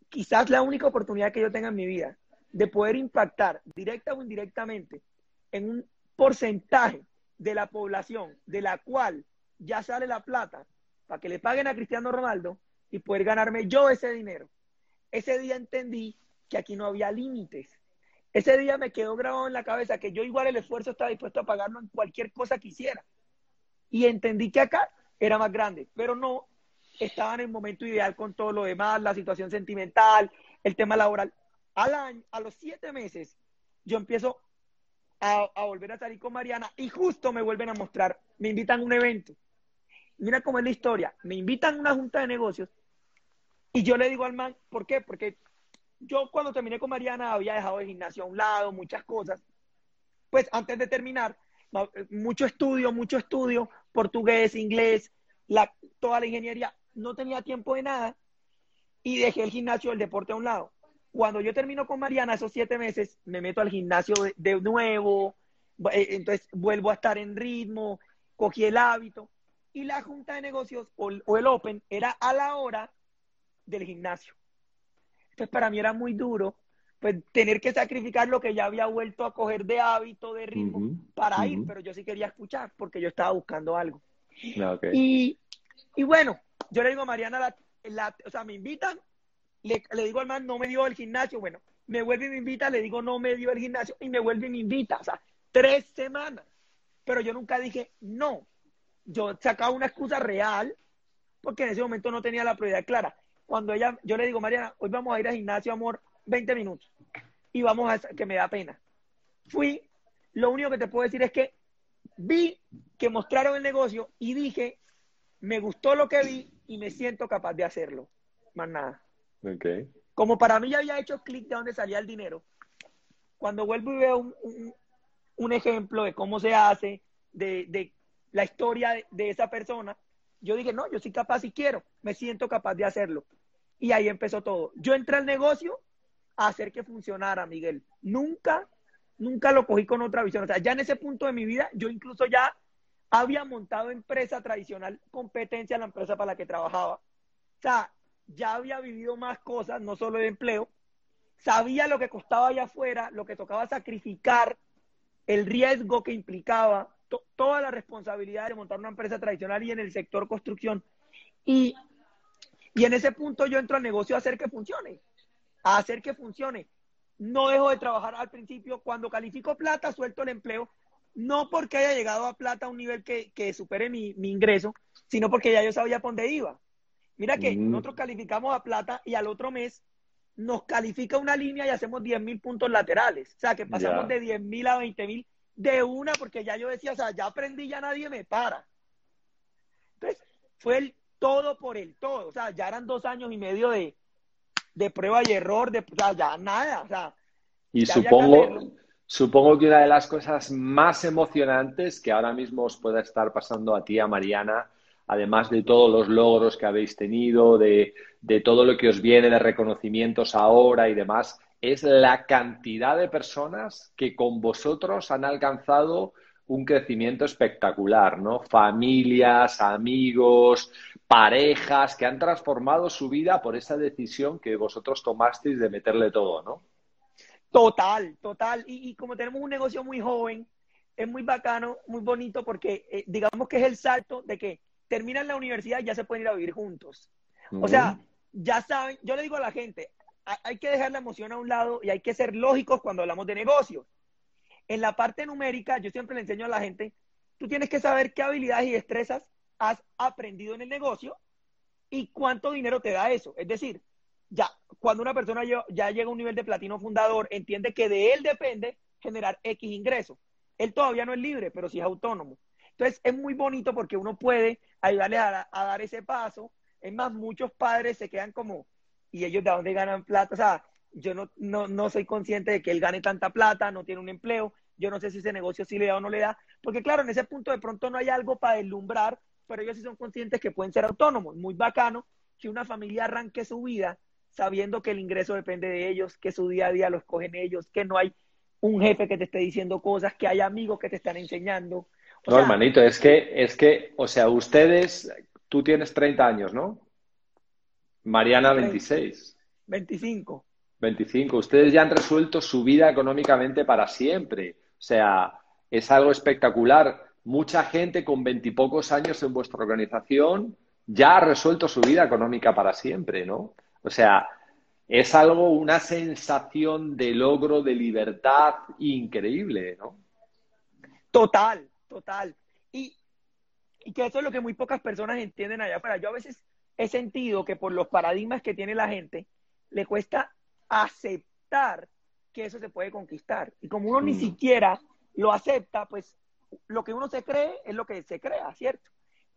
quizás la única oportunidad que yo tenga en mi vida de poder impactar directa o indirectamente en un porcentaje de la población de la cual ya sale la plata para que le paguen a Cristiano Ronaldo y poder ganarme yo ese dinero. Ese día entendí que aquí no había límites, ese día me quedó grabado en la cabeza que yo igual el esfuerzo estaba dispuesto a pagarlo en cualquier cosa que hiciera. Y entendí que acá era más grande, pero no estaba en el momento ideal con todo lo demás, la situación sentimental, el tema laboral. Al año, a los siete meses, yo empiezo a, a, volver a salir con Mariana y justo me vuelven a mostrar, me invitan a un evento. Mira cómo es la historia, me invitan a una junta de negocios y yo le digo al man, ¿por qué? Porque yo cuando terminé con Mariana había dejado el gimnasio a un lado, muchas cosas. Pues antes de terminar, mucho estudio, mucho estudio, portugués, inglés, toda la ingeniería, no tenía tiempo de nada y dejé el gimnasio, el deporte a un lado. Cuando yo termino con Mariana, esos siete meses, me meto al gimnasio de, nuevo, eh, entonces vuelvo a estar en ritmo, cogí el hábito y la junta de negocios o el Open era a la hora del gimnasio. Entonces para mí era muy duro pues tener que sacrificar lo que ya había vuelto a coger de hábito, de ritmo, para ir, pero yo sí quería escuchar porque yo estaba buscando algo. Ah, y, y, bueno, yo le digo a Mariana, la, o sea, me invitan, le, le digo al man, no me dio el gimnasio, bueno, me vuelve y me invita, le digo, no me dio el gimnasio, y me vuelve y me invita, o sea, tres semanas. Pero yo nunca dije no. Yo sacaba una excusa real, porque en ese momento no tenía la prioridad clara. Cuando ella, yo le digo, Mariana, hoy vamos a ir al gimnasio, amor, 20 minutos, y vamos a, que me da pena. Fui, lo único que te puedo decir es que vi que mostraron el negocio y dije, me gustó lo que vi y me siento capaz de hacerlo. Más nada. Okay. Como para mí ya había hecho clic de dónde salía el dinero, cuando vuelvo y veo un, ejemplo de cómo se hace, de, la historia de, de, esa persona, yo dije, no, yo soy capaz y quiero, me siento capaz de hacerlo. Y ahí empezó todo. Yo entré al negocio a hacer que funcionara, Miguel. Nunca, nunca lo cogí con otra visión. O sea, ya en ese punto de mi vida, yo incluso ya había montado empresa tradicional, competencia en la empresa para la que trabajaba. O sea, ya había vivido más cosas, no solo de empleo. Sabía lo que costaba allá afuera, lo que tocaba sacrificar, el riesgo que implicaba, toda la responsabilidad de montar una empresa tradicional y en el sector construcción. Y, y en ese punto yo entro al negocio a hacer que funcione, a hacer que funcione. No dejo de trabajar al principio. Cuando califico plata, suelto el empleo no porque haya llegado a plata a un nivel que, supere mi, ingreso, sino porque ya yo sabía por dónde iba. Mira que mm. nosotros calificamos a plata y al otro mes nos califica una línea y hacemos 10 mil puntos laterales. O sea, que pasamos de 10 mil a 20 mil de una, porque ya yo decía, o sea, ya aprendí, ya nadie me para. Entonces, fue el todo por el todo. O sea, ya eran dos años y medio de, prueba y error, de, o sea, ya nada. O sea, y supongo, Supongo que una de las cosas más emocionantes que ahora mismo os pueda estar pasando a ti, a Mariana, además de todos los logros que habéis tenido, de, todo lo que os viene de reconocimientos ahora y demás, es la cantidad de personas que con vosotros han alcanzado un crecimiento espectacular, ¿no? Familias, amigos, parejas que han transformado su vida por esa decisión que vosotros tomasteis de meterle todo, ¿no? Total, total. Y, como tenemos un negocio muy joven, es muy bacano, muy bonito, porque eh, digamos que es el salto de que terminan la universidad y ya se pueden ir a vivir juntos. O sea, ya saben, yo le digo a la gente, hay que dejar la emoción a un lado y hay que ser lógicos cuando hablamos de negocios. En la parte numérica, yo siempre le enseño a la gente, tú tienes que saber qué habilidades y destrezas has aprendido en el negocio y cuánto dinero te da eso. Es decir, ya cuando una persona ya llega a un nivel de platino fundador, entiende que de él depende generar X ingresos. Él todavía no es libre, pero sí es autónomo. Entonces es muy bonito porque uno puede ayudarle a, dar ese paso. Es más, muchos padres se quedan como, ¿y ellos de dónde ganan plata? O sea, yo no, no, no soy consciente de que él gane tanta plata, no tiene un empleo, yo no sé si ese negocio sí le da o no le da, porque claro, en ese punto de pronto no hay algo para deslumbrar, pero ellos sí son conscientes que pueden ser autónomos. Muy bacano que una familia arranque su vida sabiendo que el ingreso depende de ellos, que su día a día lo escogen ellos, que no hay un jefe que te esté diciendo cosas, que hay amigos que te están enseñando. no, hermanito, es que, es que, o sea, ustedes, tú tienes 30 años, ¿no? Mariana, 26. 25. 25. Ustedes ya han resuelto su vida económicamente para siempre. O sea, es algo espectacular. Mucha gente con veintipocos años en vuestra organización ya ha resuelto su vida económica para siempre, ¿no? O sea, es algo, una sensación de logro, de libertad increíble, ¿no? Total, total. Y, que eso es lo que muy pocas personas entienden allá afuera. Yo a veces he sentido que por los paradigmas que tiene la gente, le cuesta aceptar que eso se puede conquistar. Y como uno ni mm. siquiera lo acepta, pues lo que uno se cree es lo que se crea, ¿cierto?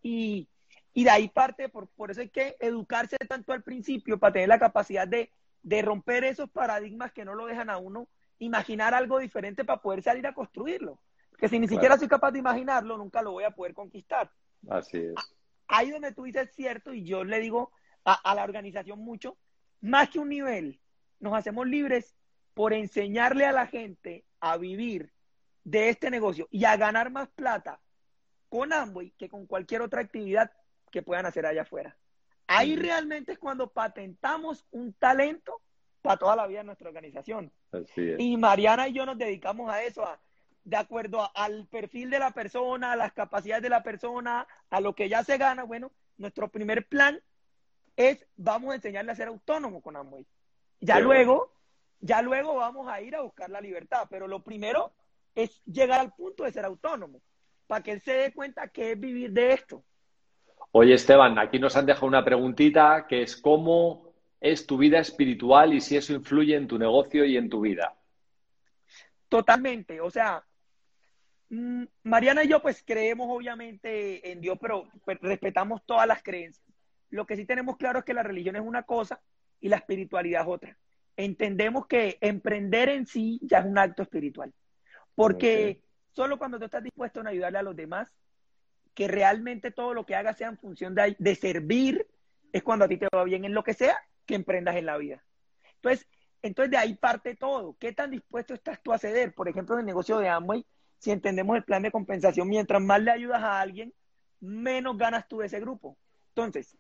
Y, y de ahí parte, por, por eso hay que educarse tanto al principio para tener la capacidad de, de romper esos paradigmas que no lo dejan a uno imaginar algo diferente para poder salir a construirlo. Que si ni siquiera soy capaz de imaginarlo, nunca lo voy a poder conquistar. Así es. Ahí donde tú dices cierto, y yo le digo a, a la organización mucho, más que un nivel, nos hacemos libres por enseñarle a la gente a vivir de este negocio y a ganar más plata con Amway que con cualquier otra actividad que puedan hacer allá afuera. Ahí realmente es cuando patentamos un talento para toda la vida en nuestra organización. Y Mariana y yo nos dedicamos a eso, de acuerdo al perfil de la persona, a las capacidades de la persona, a lo que ya se gana. Bueno, nuestro primer plan es vamos a enseñarle a ser autónomo con Amway. Ya luego, ya luego vamos a ir a buscar la libertad, pero lo primero es llegar al punto de ser autónomo, para que él se dé cuenta que es vivir de esto. Oye, Esteban, aquí nos han dejado una preguntita que es cómo es tu vida espiritual y si eso influye en tu negocio y en tu vida. Totalmente, o sea, mm, Mariana y yo pues creemos obviamente en Dios, pero pues, respetamos todas las creencias. Lo que sí tenemos claro es que la religión es una cosa y la espiritualidad es otra. Entendemos que emprender en sí ya es un acto espiritual, porque solo cuando tú estás dispuesto a ayudarle a los demás, que realmente todo lo que hagas sea en función de, servir, es cuando a ti te va bien en lo que sea que emprendas en la vida. Entonces, entonces de ahí parte todo. ¿Qué tan dispuesto estás tú a ceder? Por ejemplo, en el negocio de Amway, si entendemos el plan de compensación, mientras más le ayudas a alguien, menos ganas tú de ese grupo. Entonces,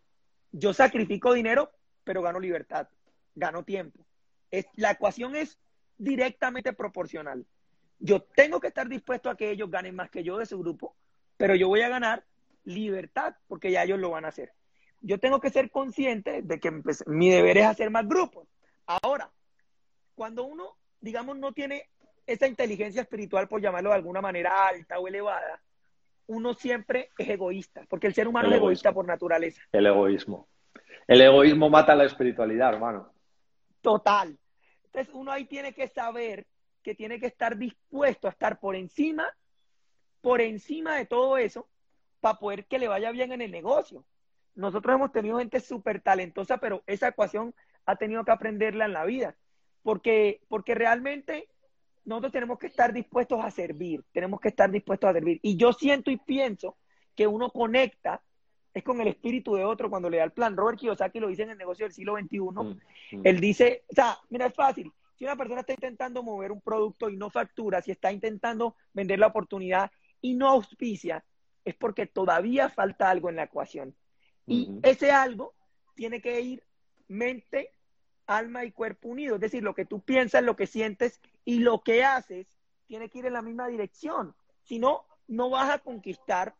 yo sacrifico dinero, pero gano libertad, gano tiempo. La ecuación es directamente proporcional. Yo tengo que estar dispuesto a que ellos ganen más que yo de su grupo, pero yo voy a ganar libertad porque ya ellos lo van a hacer. Yo tengo que ser consciente de que pues, mi deber es hacer más grupos. Ahora, cuando uno, digamos, no tiene esa inteligencia espiritual, por llamarlo de alguna manera alta o elevada, uno siempre es egoísta, porque el ser humano es egoísta por naturaleza. El egoísmo. El egoísmo mata la espiritualidad, hermano. Total. Entonces uno ahí tiene que saber que tiene que estar dispuesto a estar por encima, por encima de todo eso, para poder que le vaya bien en el negocio. Nosotros hemos tenido gente súper talentosa, pero esa ecuación ha tenido que aprenderla en la vida, porque, porque realmente nosotros tenemos que estar dispuestos a servir, tenemos que estar dispuestos a servir. Y yo siento y pienso que uno conecta es con el espíritu de otro cuando le da el plan. Robert Kiyosaki lo dice en el negocio del siglo XXI. Mm, mm. Él dice, o sea, mira, es fácil. Si una persona está intentando mover un producto y no factura, si está intentando vender la oportunidad y no auspicia, es porque todavía falta algo en la ecuación. Y ese algo tiene que ir mente, alma y cuerpo unidos. Es decir, lo que tú piensas, lo que sientes y lo que haces tiene que ir en la misma dirección. Si no, no vas a conquistar,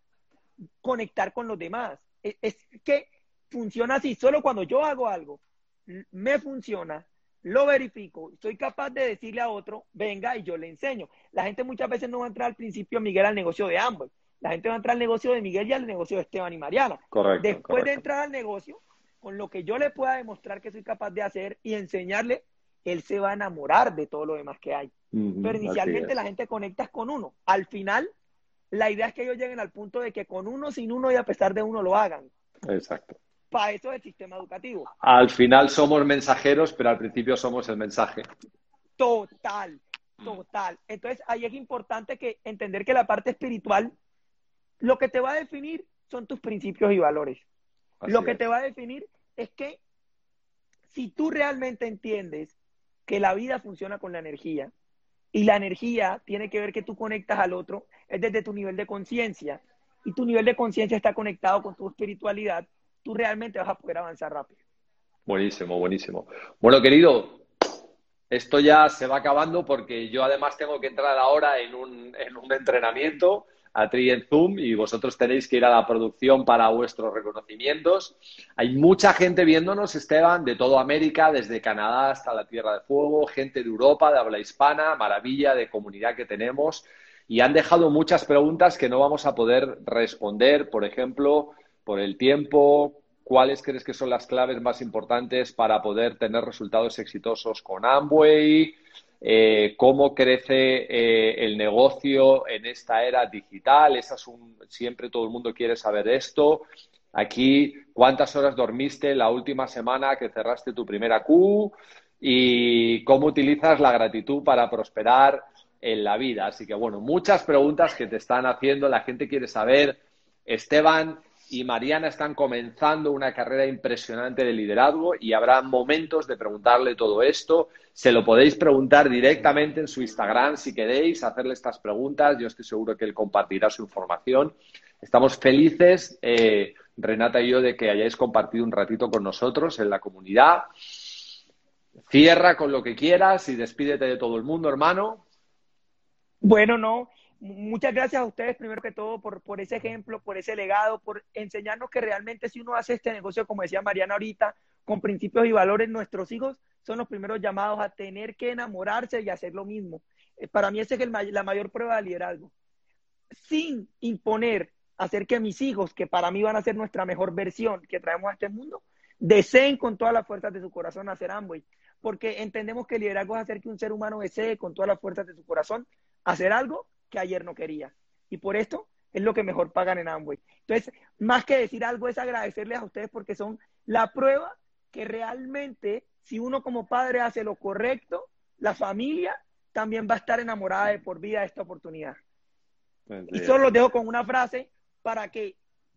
conectar con los demás. E, es, que funciona así. Solo cuando yo hago algo, me funciona, lo verifico, soy capaz de decirle a otro, venga y yo le enseño. La gente muchas veces no va a entrar al principio, Miguel, al negocio de ambos. La gente va a entrar al negocio de Miguel y al negocio de Esteban y Mariana. Correcto. Después de entrar al negocio, con lo que yo le pueda demostrar que soy capaz de hacer y enseñarle, él se va a enamorar de todo lo demás que hay. Pero inicialmente la gente conecta con uno. Al final, la idea es que ellos lleguen al punto de que con uno, sin uno y a pesar de uno lo hagan. Exacto. Para eso es el sistema educativo. Al final somos mensajeros, pero al principio somos el mensaje. Total, total. Entonces ahí es importante que entender que la parte espiritual, lo que te va a definir son tus principios y valores lo que te va a definir es que si tú realmente entiendes que la vida funciona con la energía y la energía tiene que ver que tú conectas al otro, es desde tu nivel de conciencia y tu nivel de conciencia está conectado con tu espiritualidad, tú realmente vas a poder avanzar rápido. Buenísimo, buenísimo. Bueno, querido, esto ya se va acabando porque yo además tengo que entrar ahora en un, en un entrenamiento a Tri en Zoom y vosotros tenéis que ir a la producción para vuestros reconocimientos. Hay mucha gente viéndonos, Esteban, de toda América, desde Canadá hasta la Tierra de Fuego, gente de Europa, de habla hispana, maravilla de comunidad que tenemos. Y han dejado muchas preguntas que no vamos a poder responder, por ejemplo, por el tiempo, ¿cuáles crees que son las claves más importantes para poder tener resultados exitosos con Amway? Eh, cómo crece eh, el negocio en esta era digital. Esa es un, siempre todo el mundo quiere saber esto. Aquí, ¿cuántas horas dormiste la última semana que cerraste tu primera Q? Y cómo utilizas la gratitud para prosperar en la vida. Así que, bueno, muchas preguntas que te están haciendo. La gente quiere saber. Esteban, y Mariana están comenzando una carrera impresionante de liderazgo y habrá momentos de preguntarle todo esto. Se lo podéis preguntar directamente en su Instagram si queréis hacerle estas preguntas. Yo estoy seguro que él compartirá su información. Estamos felices, eh, Renata y yo, de que hayáis compartido un ratito con nosotros en la comunidad. Cierra con lo que quieras y despídete de todo el mundo, hermano. Bueno, no, muchas gracias a ustedes, primero que todo, por, por ese ejemplo, por ese legado, por enseñarnos que realmente si uno hace este negocio, como decía Mariana ahorita, con principios y valores, nuestros hijos son los primeros llamados a tener que enamorarse y hacer lo mismo. Eh, para mí esa es la mayor prueba de liderazgo. Sin imponer hacer que mis hijos, que para mí van a ser nuestra mejor versión que traemos a este mundo, deseen con todas las fuerzas de su corazón hacer Amway. Porque entendemos que el liderazgo es hacer que un ser humano desee con todas las fuerzas de su corazón hacer algo que ayer no quería. Y por esto es lo que mejor pagan en Amway. Entonces, más que decir algo es agradecerles a ustedes porque son la prueba que realmente si uno como padre hace lo correcto, la familia también va a estar enamorada de por vida de esta oportunidad. Y solo los dejo con una frase para que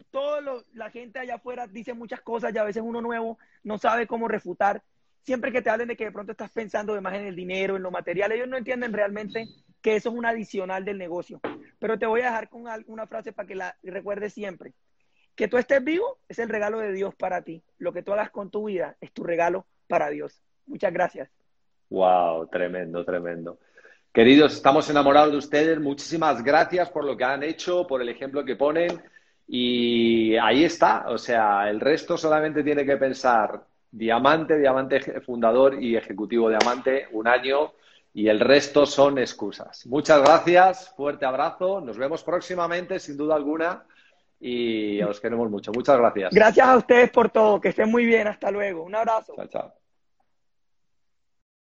toda la gente allá afuera dice muchas cosas y a veces uno nuevo no sabe cómo refutar. Siempre que te hablen de que de pronto estás pensando de más en el dinero, en lo material, ellos no entienden realmente que eso es un adicional del negocio. Pero te voy a dejar con una frase para que la recuerdes siempre. Que tú estés vivo es el regalo de Dios para ti. Lo que tú hagas con tu vida es tu regalo para Dios. Muchas gracias. Wow, tremendo, tremendo. Queridos, estamos enamorados de ustedes. Muchísimas gracias por lo que han hecho, por el ejemplo que ponen. Y ahí está. O sea, el resto solamente tiene que pensar diamante, diamante fundador y ejecutivo diamante, un año. Y el resto son excusas. Muchas gracias, fuerte abrazo. Nos vemos próximamente, sin duda alguna. Y os queremos mucho. Muchas gracias. Gracias a ustedes por todo. Que estén muy bien. Hasta luego. Un abrazo. Chao, chao.